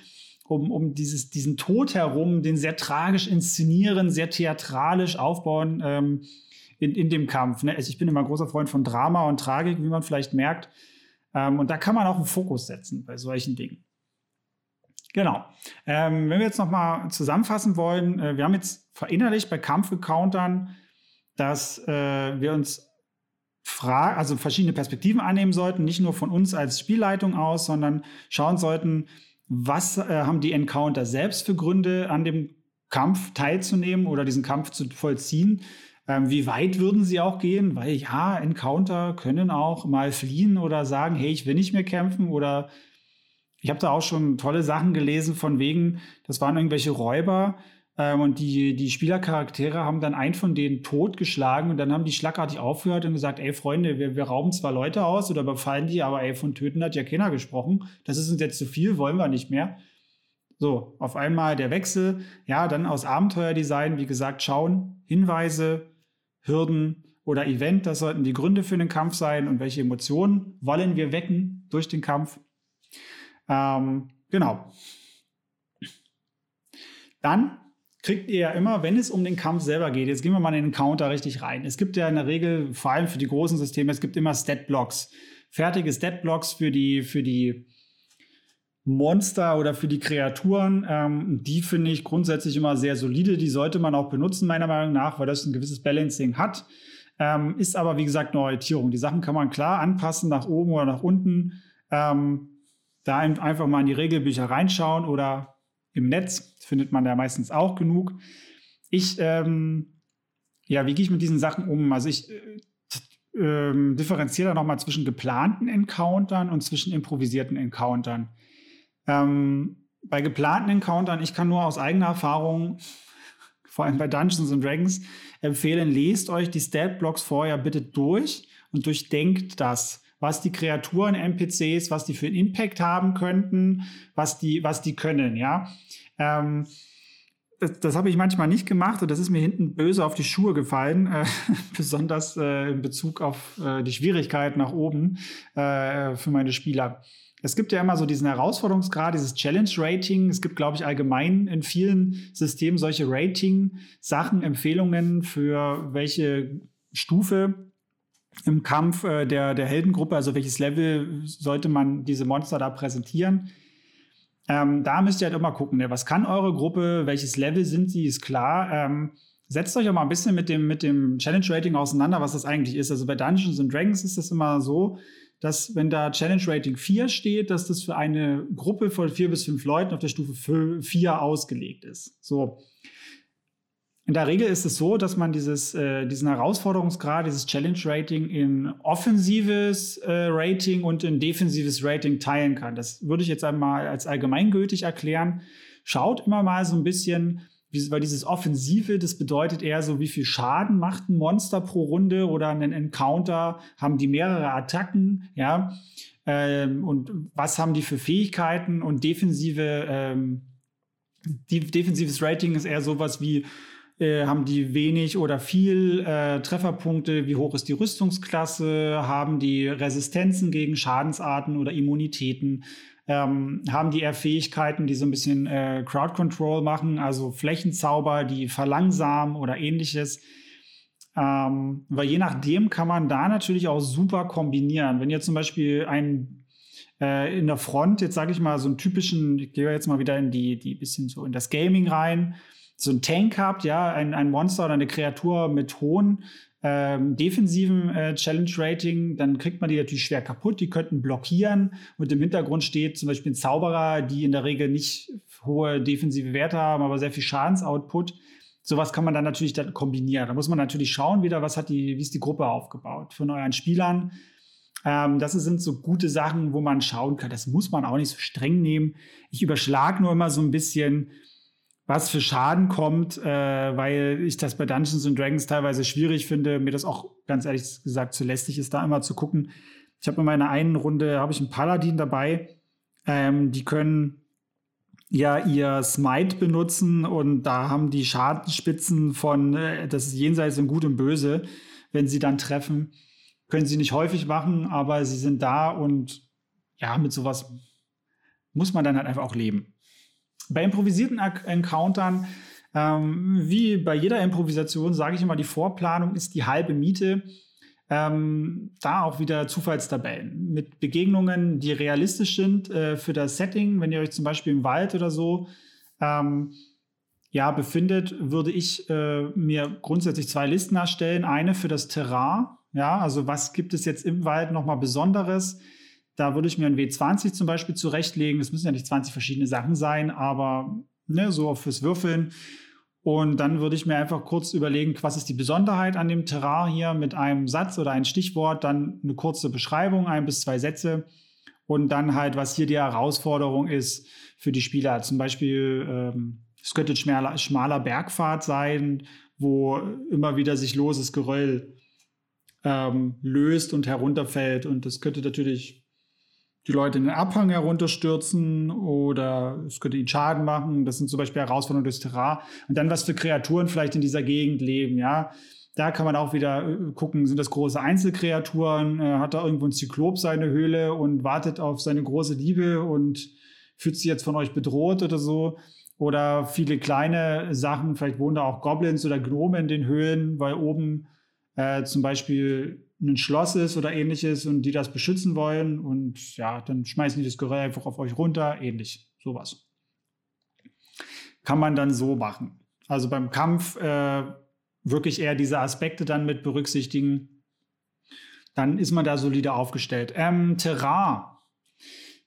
um, um dieses, diesen Tod herum, den sehr tragisch inszenieren, sehr theatralisch aufbauen ähm, in, in dem Kampf. Ne? Also ich bin immer ein großer Freund von Drama und Tragik, wie man vielleicht merkt. Ähm, und da kann man auch einen Fokus setzen bei solchen Dingen. Genau. Ähm, wenn wir jetzt nochmal zusammenfassen wollen, äh, wir haben jetzt verinnerlicht bei Kampfgecountern, dass äh, wir uns Fra also verschiedene Perspektiven annehmen sollten, nicht nur von uns als Spielleitung aus, sondern schauen sollten, was äh, haben die Encounter selbst für Gründe, an dem Kampf teilzunehmen oder diesen Kampf zu vollziehen. Ähm, wie weit würden sie auch gehen? Weil ja, Encounter können auch mal fliehen oder sagen, hey, ich will nicht mehr kämpfen oder ich habe da auch schon tolle Sachen gelesen von wegen, das waren irgendwelche Räuber ähm, und die, die Spielercharaktere haben dann einen von denen totgeschlagen und dann haben die schlagartig aufgehört und gesagt, ey Freunde, wir, wir rauben zwar Leute aus oder befallen die, aber ey, von töten hat ja keiner gesprochen. Das ist uns jetzt zu viel, wollen wir nicht mehr. So, auf einmal der Wechsel, ja, dann aus Abenteuerdesign, wie gesagt, schauen, Hinweise, Hürden oder Event, das sollten die Gründe für den Kampf sein und welche Emotionen wollen wir wecken durch den Kampf. Ähm, genau. Dann kriegt ihr ja immer, wenn es um den Kampf selber geht, jetzt gehen wir mal in den Counter richtig rein. Es gibt ja in der Regel, vor allem für die großen Systeme, es gibt immer Stat-Blocks. Fertige Stat-Blocks für die, für die Monster oder für die Kreaturen, ähm, die finde ich grundsätzlich immer sehr solide. Die sollte man auch benutzen, meiner Meinung nach, weil das ein gewisses Balancing hat. Ähm, ist aber, wie gesagt, eine Orientierung. Die Sachen kann man klar anpassen, nach oben oder nach unten. Ähm, da einfach mal in die Regelbücher reinschauen oder im Netz findet man da meistens auch genug. Ich, ähm, ja, wie gehe ich mit diesen Sachen um? Also ich äh, äh, differenziere da nochmal zwischen geplanten Encountern und zwischen improvisierten Encountern. Ähm, bei geplanten Encountern, ich kann nur aus eigener Erfahrung, vor allem bei Dungeons and Dragons, empfehlen, lest euch die Stat-Blocks vorher bitte durch und durchdenkt das, was die Kreaturen, NPCs, was die für einen Impact haben könnten, was die, was die können, ja. Ähm, das, das habe ich manchmal nicht gemacht und das ist mir hinten böse auf die Schuhe gefallen, äh, besonders äh, in Bezug auf äh, die Schwierigkeit nach oben äh, für meine Spieler. Es gibt ja immer so diesen Herausforderungsgrad, dieses Challenge-Rating. Es gibt, glaube ich, allgemein in vielen Systemen solche Rating-Sachen, Empfehlungen für welche Stufe im Kampf äh, der, der Heldengruppe, also welches Level sollte man diese Monster da präsentieren. Ähm, da müsst ihr halt immer gucken, ne? was kann eure Gruppe, welches Level sind sie, ist klar. Ähm, setzt euch auch mal ein bisschen mit dem, mit dem Challenge-Rating auseinander, was das eigentlich ist. Also bei Dungeons and Dragons ist das immer so, dass wenn da Challenge Rating 4 steht, dass das für eine Gruppe von vier bis fünf Leuten auf der Stufe 4 ausgelegt ist. So. In der Regel ist es so, dass man dieses, äh, diesen Herausforderungsgrad, dieses Challenge Rating in offensives äh, Rating und in defensives Rating teilen kann. Das würde ich jetzt einmal als allgemeingültig erklären. Schaut immer mal so ein bisschen, weil dieses Offensive, das bedeutet eher so, wie viel Schaden macht ein Monster pro Runde oder ein Encounter, haben die mehrere Attacken, ja, ähm, und was haben die für Fähigkeiten? Und defensive, ähm, die, defensives Rating ist eher sowas wie, äh, haben die wenig oder viel äh, Trefferpunkte, wie hoch ist die Rüstungsklasse, haben die Resistenzen gegen Schadensarten oder Immunitäten, ähm, haben die eher Fähigkeiten, die so ein bisschen äh, Crowd Control machen, also Flächenzauber, die verlangsamen oder ähnliches. Ähm, weil je nachdem kann man da natürlich auch super kombinieren. Wenn ihr zum Beispiel ein äh, in der Front, jetzt sage ich mal, so einen typischen, ich gehe jetzt mal wieder in die, die bisschen so in das Gaming rein, so ein Tank habt, ja, ein, ein Monster oder eine Kreatur mit hohen ähm, defensiven äh, Challenge-Rating, dann kriegt man die natürlich schwer kaputt. Die könnten blockieren und im Hintergrund steht zum Beispiel ein Zauberer, die in der Regel nicht hohe defensive Werte haben, aber sehr viel Schadensoutput. Sowas kann man dann natürlich dann kombinieren. Da muss man natürlich schauen, wieder, was hat die, wie ist die Gruppe aufgebaut von euren Spielern. Ähm, das sind so gute Sachen, wo man schauen kann. Das muss man auch nicht so streng nehmen. Ich überschlage nur immer so ein bisschen, was für Schaden kommt, äh, weil ich das bei Dungeons and Dragons teilweise schwierig finde, mir das auch ganz ehrlich gesagt zu lästig ist, da immer zu gucken. Ich habe in meiner einen Runde habe ich einen Paladin dabei, ähm, die können ja ihr Smite benutzen und da haben die Schadenspitzen von äh, das ist jenseits von Gut und Böse, wenn sie dann treffen, können sie nicht häufig machen, aber sie sind da und ja, mit sowas muss man dann halt einfach auch leben. Bei improvisierten Encountern, ähm, wie bei jeder Improvisation, sage ich immer, die Vorplanung ist die halbe Miete. Ähm, da auch wieder Zufallstabellen mit Begegnungen, die realistisch sind äh, für das Setting. Wenn ihr euch zum Beispiel im Wald oder so ähm, ja, befindet, würde ich äh, mir grundsätzlich zwei Listen erstellen. Eine für das Terrain, ja, also was gibt es jetzt im Wald nochmal Besonderes? Da würde ich mir ein W20 zum Beispiel zurechtlegen. Es müssen ja nicht 20 verschiedene Sachen sein, aber ne, so fürs Würfeln. Und dann würde ich mir einfach kurz überlegen, was ist die Besonderheit an dem Terrain hier mit einem Satz oder ein Stichwort, dann eine kurze Beschreibung, ein bis zwei Sätze und dann halt, was hier die Herausforderung ist für die Spieler. Zum Beispiel, ähm, es könnte schmaler, schmaler Bergpfad sein, wo immer wieder sich loses Geröll ähm, löst und herunterfällt. Und das könnte natürlich die Leute in den Abhang herunterstürzen oder es könnte ihnen Schaden machen. Das sind zum Beispiel Herausforderungen durchs Terrain. Und dann, was für Kreaturen vielleicht in dieser Gegend leben, ja. Da kann man auch wieder äh, gucken, sind das große Einzelkreaturen? Äh, hat da irgendwo ein Zyklop seine Höhle und wartet auf seine große Liebe und fühlt sich jetzt von euch bedroht oder so? Oder viele kleine Sachen, vielleicht wohnen da auch Goblins oder Gnome in den Höhlen, weil oben äh, zum Beispiel ein Schloss ist oder ähnliches und die das beschützen wollen und ja, dann schmeißen die das Geröll einfach auf euch runter, ähnlich, sowas. Kann man dann so machen. Also beim Kampf äh, wirklich eher diese Aspekte dann mit berücksichtigen. Dann ist man da solide aufgestellt. Ähm, Terrain.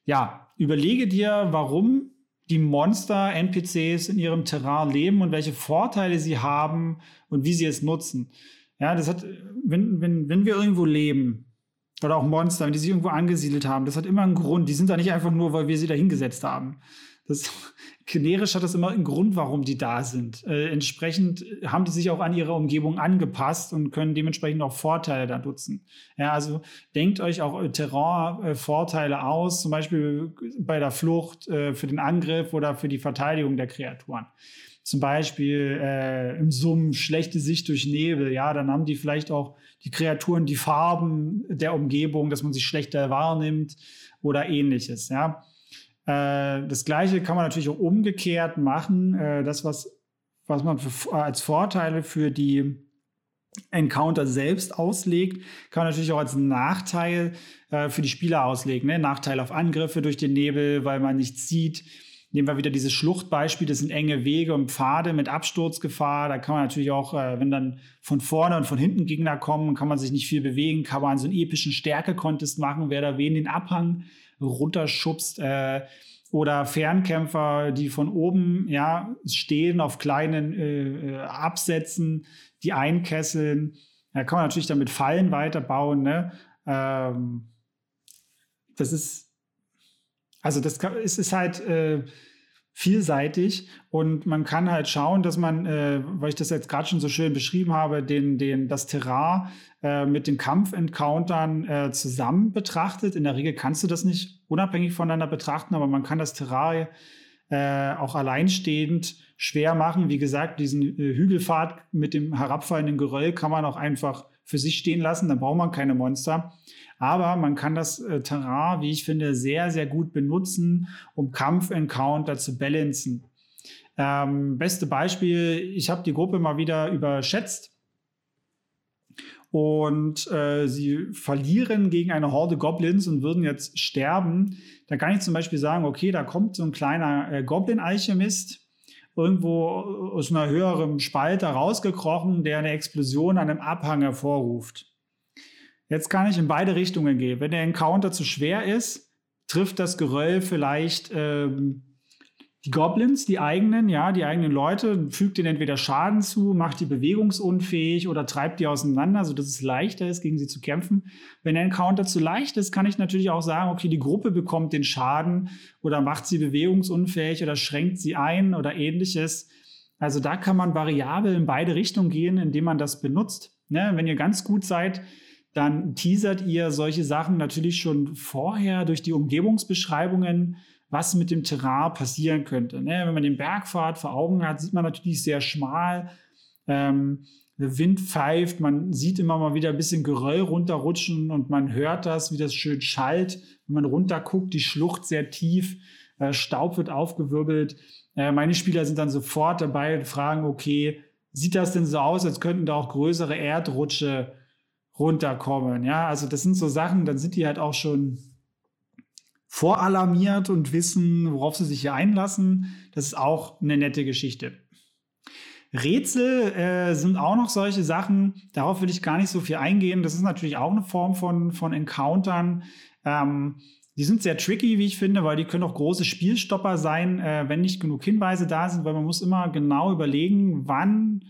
Ja, überlege dir, warum die Monster, NPCs in ihrem Terrain leben und welche Vorteile sie haben und wie sie es nutzen. Ja, das hat, wenn, wenn, wenn wir irgendwo leben, oder auch Monster, wenn die sich irgendwo angesiedelt haben, das hat immer einen Grund. Die sind da nicht einfach nur, weil wir sie da hingesetzt haben. Das, generisch hat das immer einen Grund, warum die da sind. Äh, entsprechend haben die sich auch an ihre Umgebung angepasst und können dementsprechend auch Vorteile da nutzen. Ja, also denkt euch auch Terrain-Vorteile äh, aus, zum Beispiel bei der Flucht, äh, für den Angriff oder für die Verteidigung der Kreaturen zum Beispiel äh, im Sumpf schlechte Sicht durch Nebel, ja, dann haben die vielleicht auch die Kreaturen die Farben der Umgebung, dass man sich schlechter wahrnimmt oder ähnliches. Ja. Äh, das gleiche kann man natürlich auch umgekehrt machen. Äh, das, was, was man für, als Vorteile für die Encounter selbst auslegt, kann man natürlich auch als Nachteil äh, für die Spieler auslegen. Ne? Nachteil auf Angriffe durch den Nebel, weil man nichts sieht. Nehmen wir wieder dieses Schluchtbeispiel, das sind enge Wege und Pfade mit Absturzgefahr. Da kann man natürlich auch, äh, wenn dann von vorne und von hinten Gegner kommen, kann man sich nicht viel bewegen, kann man so einen epischen Stärke-Contest machen, wer da wen den Abhang runterschubst. Äh, oder Fernkämpfer, die von oben ja, stehen auf kleinen äh, äh Absätzen, die einkesseln. Da kann man natürlich damit Fallen weiterbauen. Ne? Ähm, das ist, also das kann, es ist halt äh, vielseitig und man kann halt schauen, dass man, äh, weil ich das jetzt gerade schon so schön beschrieben habe, den, den, das Terrain äh, mit den Kampf-Encountern äh, zusammen betrachtet. In der Regel kannst du das nicht unabhängig voneinander betrachten, aber man kann das Terrain äh, auch alleinstehend schwer machen. Wie gesagt, diesen äh, Hügelpfad mit dem herabfallenden Geröll kann man auch einfach für sich stehen lassen, dann braucht man keine Monster. Aber man kann das äh, Terrain, wie ich finde, sehr, sehr gut benutzen, um Kampf-Encounter zu balancen. Ähm, beste Beispiel, ich habe die Gruppe mal wieder überschätzt und äh, sie verlieren gegen eine Horde Goblins und würden jetzt sterben, da kann ich zum Beispiel sagen, okay, da kommt so ein kleiner äh, Goblin-Alchemist irgendwo aus einer höheren Spalte rausgekrochen, der eine Explosion an einem Abhang hervorruft. Jetzt kann ich in beide Richtungen gehen. Wenn der Encounter zu schwer ist, trifft das Geröll vielleicht ähm, die Goblins, die eigenen, ja, die eigenen Leute, fügt ihnen entweder Schaden zu, macht die bewegungsunfähig oder treibt die auseinander, sodass es leichter ist, gegen sie zu kämpfen. Wenn der Encounter zu leicht ist, kann ich natürlich auch sagen, okay, die Gruppe bekommt den Schaden oder macht sie bewegungsunfähig oder schränkt sie ein oder ähnliches. Also da kann man variabel in beide Richtungen gehen, indem man das benutzt. Ne? Wenn ihr ganz gut seid, dann teasert ihr solche Sachen natürlich schon vorher durch die Umgebungsbeschreibungen, was mit dem Terrain passieren könnte. Ne? Wenn man den Bergpfad vor Augen hat, sieht man natürlich sehr schmal. Ähm, der Wind pfeift, man sieht immer mal wieder ein bisschen Geröll runterrutschen und man hört das, wie das schön schallt. Wenn man runterguckt, die Schlucht sehr tief, äh, Staub wird aufgewirbelt. Äh, meine Spieler sind dann sofort dabei und fragen, okay, sieht das denn so aus, als könnten da auch größere Erdrutsche runterkommen. Ja, also das sind so Sachen, dann sind die halt auch schon voralarmiert und wissen, worauf sie sich hier einlassen. Das ist auch eine nette Geschichte. Rätsel äh, sind auch noch solche Sachen, darauf will ich gar nicht so viel eingehen. Das ist natürlich auch eine Form von, von Encountern. Ähm, die sind sehr tricky, wie ich finde, weil die können auch große Spielstopper sein, äh, wenn nicht genug Hinweise da sind, weil man muss immer genau überlegen, wann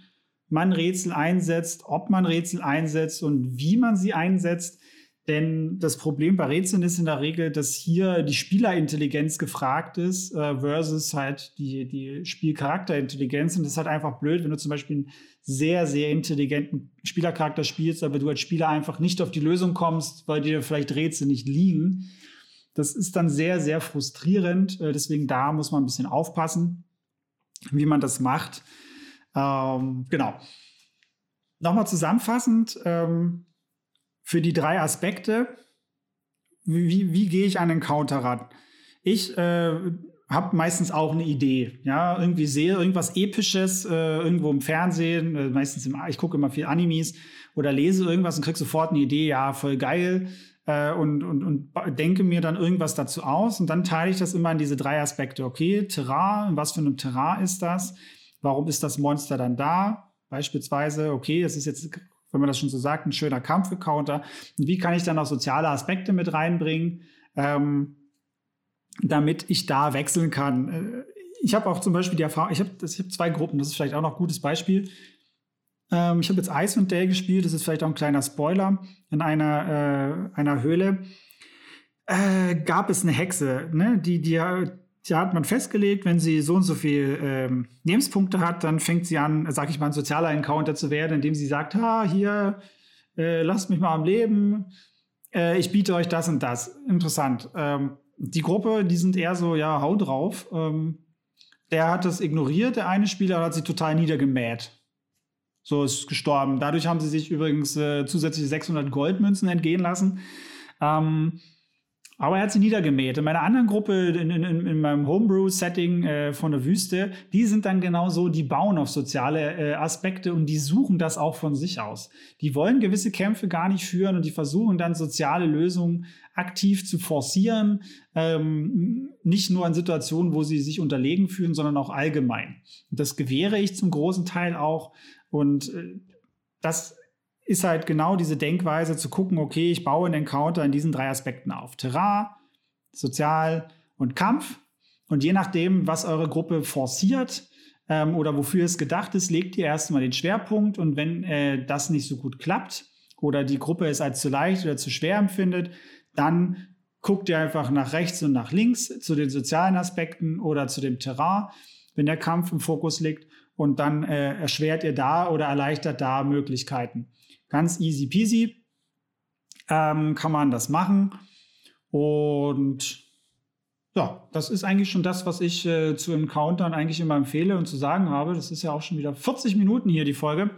man Rätsel einsetzt, ob man Rätsel einsetzt und wie man sie einsetzt. Denn das Problem bei Rätseln ist in der Regel, dass hier die Spielerintelligenz gefragt ist äh, versus halt die, die Spielcharakterintelligenz. Und das ist halt einfach blöd, wenn du zum Beispiel einen sehr, sehr intelligenten Spielercharakter spielst, aber du als Spieler einfach nicht auf die Lösung kommst, weil dir vielleicht Rätsel nicht liegen. Das ist dann sehr, sehr frustrierend. Äh, deswegen da muss man ein bisschen aufpassen, wie man das macht. Ähm, genau. Nochmal zusammenfassend ähm, für die drei Aspekte. Wie, wie, gehe ich an den Counter ran? Ich äh, habe meistens auch eine Idee. Ja, irgendwie sehe irgendwas Episches äh, irgendwo im Fernsehen, äh, meistens im, ich gucke immer viel Animes oder lese irgendwas und kriege sofort eine Idee, ja, voll geil. Äh, und, und, und denke mir dann irgendwas dazu aus und dann teile ich das immer in diese drei Aspekte. Okay, Terrain, was für ein Terrain ist das? Warum ist das Monster dann da? Beispielsweise, okay, es ist jetzt, wenn man das schon so sagt, ein schöner Kampf-Counter. Und wie kann ich dann auch soziale Aspekte mit reinbringen, ähm, damit ich da wechseln kann? Äh, ich habe auch zum Beispiel die Erfahrung, ich habe hab zwei Gruppen, das ist vielleicht auch noch ein gutes Beispiel. Ähm, ich habe jetzt Icewind Dale gespielt, das ist vielleicht auch ein kleiner Spoiler, in einer, äh, einer Höhle. Äh, gab es eine Hexe, ne? die, die, da hat man festgelegt, wenn sie so und so viel ähm, Lebenspunkte hat, dann fängt sie an, sag ich mal, ein sozialer Encounter zu werden, indem sie sagt, ha, hier, äh, lasst mich mal am Leben, äh, ich biete euch das und das. Interessant. Ähm, die Gruppe, die sind eher so, ja, hau drauf. Ähm, der hat das ignoriert, der eine Spieler hat sich total niedergemäht. So ist gestorben. Dadurch haben sie sich übrigens äh, zusätzliche 600 Goldmünzen entgehen lassen. Ähm, Aber er hat sie niedergemäht. In meiner anderen Gruppe, in, in, in meinem Homebrew-Setting äh, von der Wüste, die sind dann genau so, die bauen auf soziale äh, Aspekte und die suchen das auch von sich aus. Die wollen gewisse Kämpfe gar nicht führen und die versuchen dann soziale Lösungen aktiv zu forcieren. Ähm, nicht nur in Situationen, wo sie sich unterlegen fühlen, sondern auch allgemein. Und das gewähre ich zum großen Teil auch. Und äh, das ist halt genau diese Denkweise zu gucken, okay, ich baue einen Encounter in diesen drei Aspekten auf. Terrain, Sozial und Kampf. Und je nachdem, was eure Gruppe forciert ähm, oder wofür es gedacht ist, legt ihr erstmal den Schwerpunkt. Und wenn äh, das nicht so gut klappt oder die Gruppe es als zu leicht oder zu schwer empfindet, dann guckt ihr einfach nach rechts und nach links zu den sozialen Aspekten oder zu dem Terrain, wenn der Kampf im Fokus liegt. Und dann äh, erschwert ihr da oder erleichtert da Möglichkeiten. Ganz easy peasy ähm, kann man das machen. Und ja, das ist eigentlich schon das, was ich äh, zu Encountern eigentlich immer empfehle und zu sagen habe. Das ist ja auch schon wieder 40 Minuten hier, die Folge.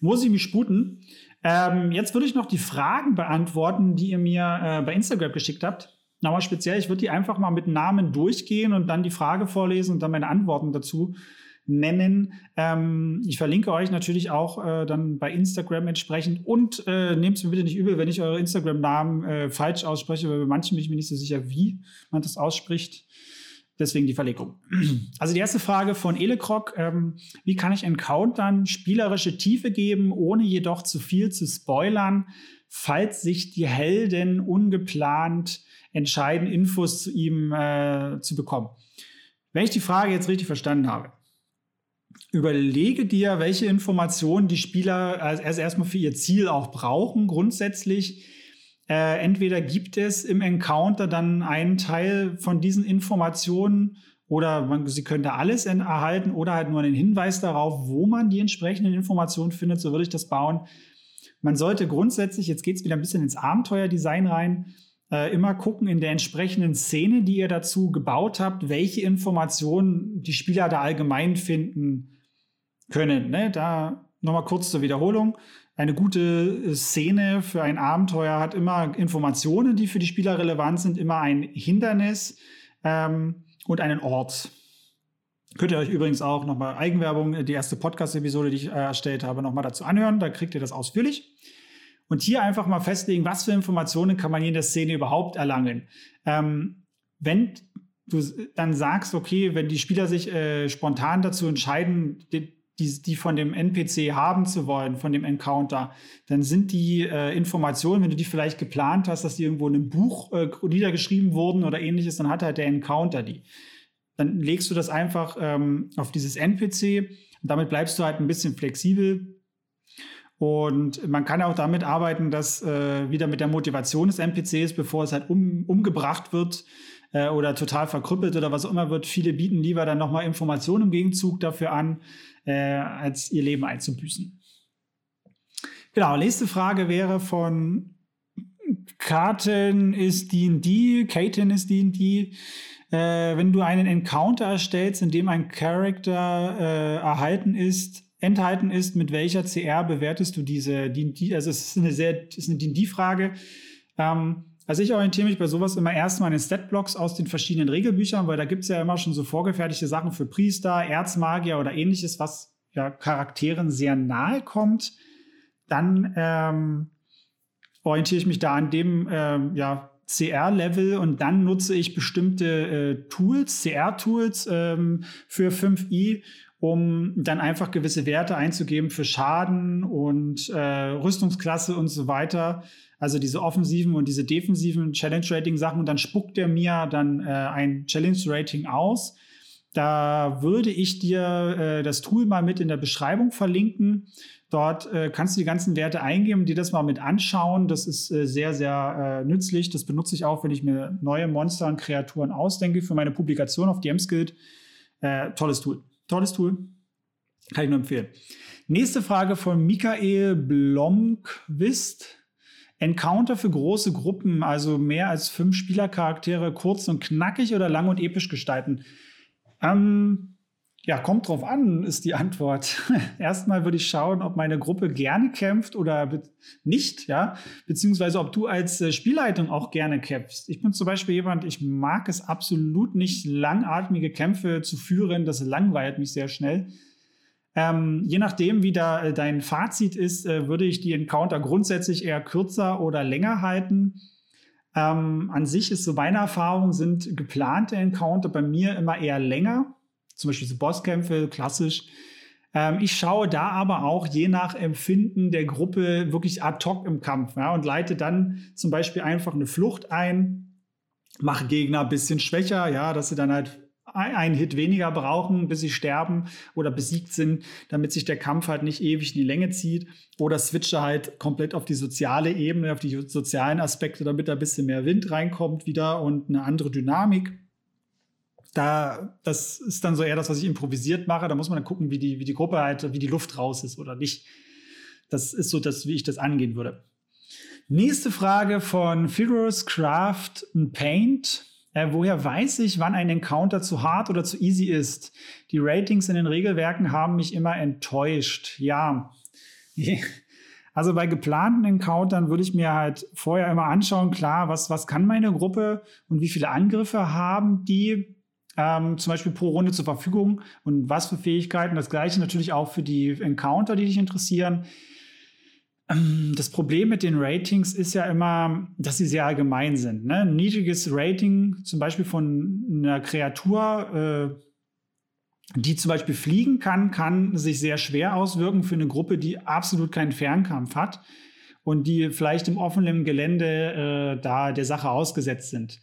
Muss ich mich sputen. Ähm, jetzt würde ich noch die Fragen beantworten, die ihr mir äh, bei Instagram geschickt habt. Nochmal speziell, ich würde die einfach mal mit Namen durchgehen und dann die Frage vorlesen und dann meine Antworten dazu nennen. Ähm, ich verlinke euch natürlich auch äh, dann bei Instagram entsprechend und äh, nehmt es mir bitte nicht übel, wenn ich eure Instagram-Namen äh, falsch ausspreche, weil bei manchen bin ich mir nicht so sicher, wie man das ausspricht. Deswegen die Verlegung. Also die erste Frage von Elekrok. Ähm, wie kann ich Encountern spielerische Tiefe geben, ohne jedoch zu viel zu spoilern, falls sich die Helden ungeplant entscheiden, Infos zu ihm äh, zu bekommen? Wenn ich die Frage jetzt richtig verstanden habe, überlege dir, welche Informationen die Spieler erst erstmal für ihr Ziel auch brauchen, grundsätzlich. Äh, entweder gibt es im Encounter dann einen Teil von diesen Informationen oder man, sie können da alles erhalten oder halt nur einen Hinweis darauf, wo man die entsprechenden Informationen findet. So würde ich das bauen. Man sollte grundsätzlich, jetzt geht es wieder ein bisschen ins Abenteuerdesign rein, äh, immer gucken in der entsprechenden Szene, die ihr dazu gebaut habt, welche Informationen die Spieler da allgemein finden können. Ne? Da nochmal kurz zur Wiederholung. Eine gute äh, Szene für ein Abenteuer hat immer Informationen, die für die Spieler relevant sind, immer ein Hindernis ähm, und einen Ort. Könnt ihr euch übrigens auch nochmal Eigenwerbung, äh, die erste Podcast-Episode, die ich äh, erstellt habe, nochmal dazu anhören. Da kriegt ihr das ausführlich. Und hier einfach mal festlegen, was für Informationen kann man hier in der Szene überhaupt erlangen. Ähm, wenn du dann sagst, okay, wenn die Spieler sich äh, spontan dazu entscheiden, die, die, die von dem NPC haben zu wollen, von dem Encounter, dann sind die äh, Informationen, wenn du die vielleicht geplant hast, dass die irgendwo in einem Buch äh, niedergeschrieben wurden oder ähnliches, dann hat halt der Encounter die. Dann legst du das einfach ähm, auf dieses NPC und damit bleibst du halt ein bisschen flexibel. Und man kann auch damit arbeiten, dass äh, wieder mit der Motivation des NPCs, bevor es halt um, umgebracht wird, äh, oder total verkrüppelt oder was auch immer wird. Viele bieten lieber dann nochmal Informationen im Gegenzug dafür an, äh, als ihr Leben einzubüßen. Genau, nächste Frage wäre von Karten ist D&D, Katen ist D&D. Äh, wenn du einen Encounter erstellst, in dem ein Charakter äh, erhalten ist, enthalten ist, mit welcher CR bewertest du diese D&D? Also es ist eine sehr, ist eine D&D-Frage. Ähm, also ich orientiere mich bei sowas immer erstmal an den Statblocks aus den verschiedenen Regelbüchern, weil da gibt es ja immer schon so vorgefertigte Sachen für Priester, Erzmagier oder ähnliches, was ja Charakteren sehr nahe kommt. Dann ähm, orientiere ich mich da an dem ähm, ja, CR-Level und dann nutze ich bestimmte äh, Tools, CR-Tools ähm, für 5i, um dann einfach gewisse Werte einzugeben für Schaden und äh, Rüstungsklasse und so weiter also diese offensiven und diese defensiven Challenge-Rating-Sachen und dann spuckt er mir dann äh, ein Challenge-Rating aus. Da würde ich dir äh, das Tool mal mit in der Beschreibung verlinken. Dort äh, kannst du die ganzen Werte eingeben, dir das mal mit anschauen. Das ist äh, sehr, sehr äh, nützlich. Das benutze ich auch, wenn ich mir neue Monster und Kreaturen ausdenke für meine Publikation auf DM Guild. Äh, tolles Tool. Tolles Tool. Kann ich nur empfehlen. Nächste Frage von Michael Blomqvist. Encounter für große Gruppen, also mehr als fünf Spielercharaktere, kurz und knackig oder lang und episch gestalten? Ähm, Ja, kommt drauf an, ist die Antwort. Erstmal würde ich schauen, ob meine Gruppe gerne kämpft oder nicht, ja, beziehungsweise ob du als äh, Spielleitung auch gerne kämpfst. Ich bin zum Beispiel jemand, ich mag es absolut nicht, langatmige Kämpfe zu führen. Das langweilt mich sehr schnell. Ähm, je nachdem, wie da äh, dein Fazit ist, äh, würde ich die Encounter grundsätzlich eher kürzer oder länger halten. Ähm, an sich ist so meine Erfahrung, sind geplante Encounter bei mir immer eher länger zum Beispiel so Bosskämpfe, klassisch. Ähm, ich schaue da aber auch je nach Empfinden der Gruppe wirklich ad hoc im Kampf ja, und leite dann zum Beispiel einfach eine Flucht ein, mache Gegner ein bisschen schwächer, ja, dass sie dann halt einen Hit weniger brauchen, bis sie sterben oder besiegt sind, damit sich der Kampf halt nicht ewig in die Länge zieht. Oder switche halt komplett auf die soziale Ebene, auf die sozialen Aspekte, damit da ein bisschen mehr Wind reinkommt wieder und eine andere Dynamik da, das ist dann so eher das, was ich improvisiert mache. Da muss man dann gucken, wie die, wie die Gruppe halt, wie die Luft raus ist oder nicht. Das ist so das, wie ich das angehen würde. Nächste Frage von Figures Craft and Paint. Äh, woher weiß ich, wann ein Encounter zu hart oder zu easy ist? Die Ratings in den Regelwerken haben mich immer enttäuscht. Ja. Also bei geplanten Encountern würde ich mir halt vorher immer anschauen, klar, was, was kann meine Gruppe und wie viele Angriffe haben die? ähm, zum Beispiel pro Runde zur Verfügung und was für Fähigkeiten. Das gleiche natürlich auch für die Encounter, die dich interessieren. Ähm, das Problem mit den Ratings ist ja immer, dass sie sehr allgemein sind. Ne? Ein niedriges Rating, zum Beispiel von einer Kreatur, äh, die zum Beispiel fliegen kann, kann sich sehr schwer auswirken für eine Gruppe, die absolut keinen Fernkampf hat und die vielleicht im offenen Gelände äh, da der Sache ausgesetzt sind.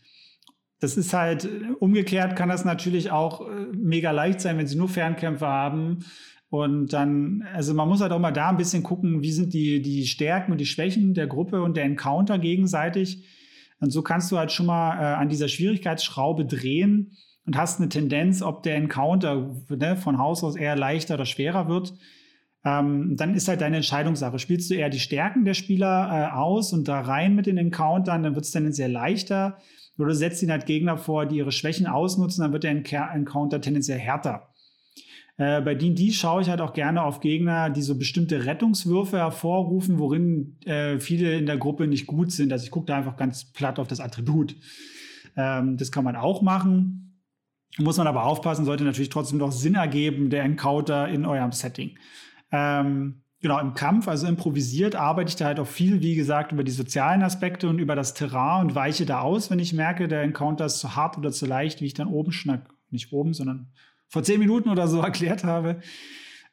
Das ist halt, umgekehrt kann das natürlich auch äh, mega leicht sein, wenn sie nur Fernkämpfe haben. Und dann, also man muss halt auch mal da ein bisschen gucken, wie sind die, die Stärken und die Schwächen der Gruppe und der Encounter gegenseitig. Und so kannst du halt schon mal äh, an dieser Schwierigkeitsschraube drehen und hast eine Tendenz, ob der Encounter ne, von Haus aus eher leichter oder schwerer wird. Ähm, dann ist halt deine Entscheidungssache. Spielst du eher die Stärken der Spieler äh, aus und da rein mit den Encountern, dann wird es sehr leichter. Oder du setzt ihn halt Gegner vor, die ihre Schwächen ausnutzen, dann wird der Encounter tendenziell härter. Äh, bei D&D schaue ich halt auch gerne auf Gegner, die so bestimmte Rettungswürfe hervorrufen, worin äh, viele in der Gruppe nicht gut sind. Also ich gucke da einfach ganz platt auf das Attribut. Ähm, das kann man auch machen. Muss man aber aufpassen, sollte natürlich trotzdem noch Sinn ergeben, der Encounter in eurem Setting. Ähm, genau, im Kampf, also improvisiert, arbeite ich da halt auch viel, wie gesagt, über die sozialen Aspekte und über das Terrain und weiche da aus, wenn ich merke, der Encounter ist zu hart oder zu leicht, wie ich dann oben schnack, nicht oben, sondern vor zehn Minuten oder so erklärt habe.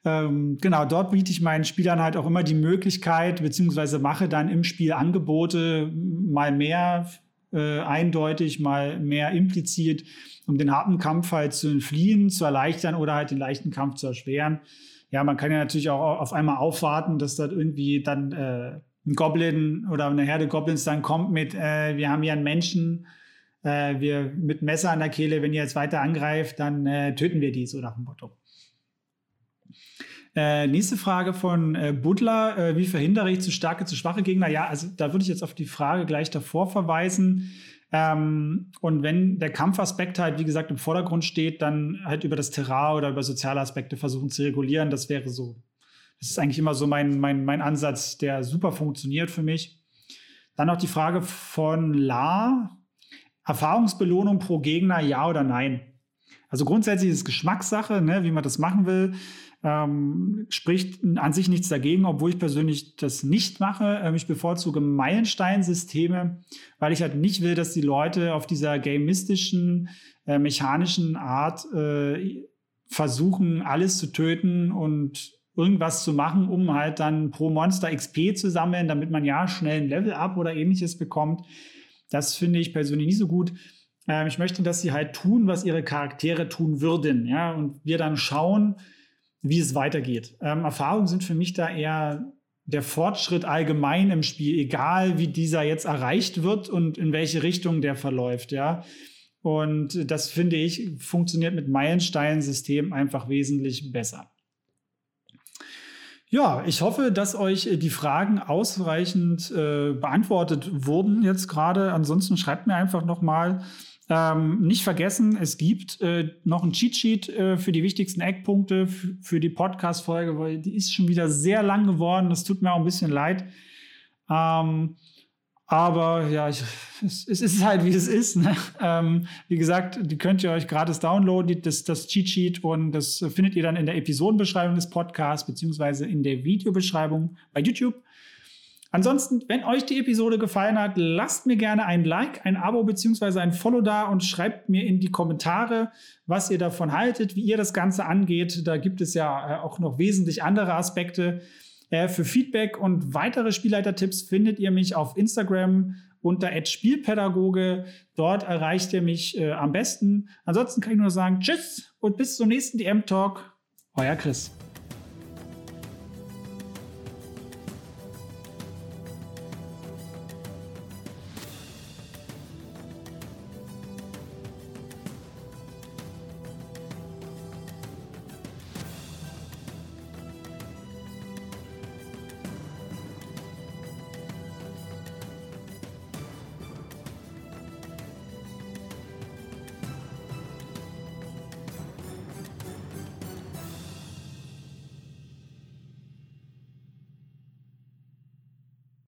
Ähm, genau, dort biete ich meinen Spielern halt auch immer die Möglichkeit, beziehungsweise mache dann im Spiel Angebote, mal mehr äh, eindeutig, mal mehr implizit, um den harten Kampf halt zu entfliehen, zu erleichtern oder halt den leichten Kampf zu erschweren ja, man kann ja natürlich auch auf einmal aufwarten, dass dort irgendwie dann äh, ein Goblin oder eine Herde Goblins dann kommt mit, äh, wir haben hier einen Menschen, äh, wir mit Messer an der Kehle, wenn ihr jetzt weiter angreift, dann äh, töten wir die, so nach dem Motto. Äh, nächste Frage von äh, Butler. Äh, wie verhindere ich zu starke, zu schwache Gegner? Ja, also da würde ich jetzt auf die Frage gleich davor verweisen. Ähm, und wenn der Kampfaspekt halt, wie gesagt, im Vordergrund steht, dann halt über das Terrain oder über soziale Aspekte versuchen zu regulieren. Das wäre so, das ist eigentlich immer so mein, mein, mein Ansatz, der super funktioniert für mich. Dann noch die Frage von La. Erfahrungsbelohnung pro Gegner, ja oder nein? Also grundsätzlich ist es Geschmackssache, ne, wie man das machen will ähm, spricht an sich nichts dagegen, obwohl ich persönlich das nicht mache. Ähm, ich bevorzuge Meilensteinsysteme, weil ich halt nicht will, dass die Leute auf dieser gamistischen, äh, mechanischen Art äh, versuchen, alles zu töten und irgendwas zu machen, um halt dann pro Monster XP zu sammeln, damit man ja schnell ein Level-Up oder ähnliches bekommt. Das finde ich persönlich nicht so gut. Ähm, ich möchte, dass sie halt tun, was ihre Charaktere tun würden. Ja? Und wir dann schauen, wie es weitergeht. Ähm, Erfahrungen sind für mich da eher der Fortschritt allgemein im Spiel, egal wie dieser jetzt erreicht wird und in welche Richtung der verläuft, ja. Und das finde ich funktioniert mit Meilenstein-System einfach wesentlich besser. Ja, ich hoffe, dass euch die Fragen ausreichend äh, beantwortet wurden jetzt gerade. Ansonsten schreibt mir einfach noch mal Ähm, nicht vergessen, es gibt äh, noch ein Cheat-Sheet äh, für die wichtigsten Eckpunkte für die Podcast-Folge, weil die ist schon wieder sehr lang geworden. Das tut mir auch ein bisschen leid. Ähm, aber ja, ich, es, es, ist halt, wie es ist. Ne? Ähm, wie gesagt, die könnt ihr euch gratis downloaden, das, das Cheat Sheet, und das findet ihr dann in der Episodenbeschreibung des Podcasts, beziehungsweise in der Videobeschreibung bei YouTube. Ansonsten, wenn euch die Episode gefallen hat, lasst mir gerne ein Like, ein Abo beziehungsweise ein Follow da und schreibt mir in die Kommentare, was ihr davon haltet, wie ihr das Ganze angeht. Da gibt es ja äh, auch noch wesentlich andere Aspekte. Äh, für Feedback und weitere Spielleitertipps findet ihr mich auf Instagram unter Spielpädagoge. Dort erreicht ihr mich äh, am besten. Ansonsten kann ich nur sagen Tschüss und bis zum nächsten DM-Talk. Euer Chris.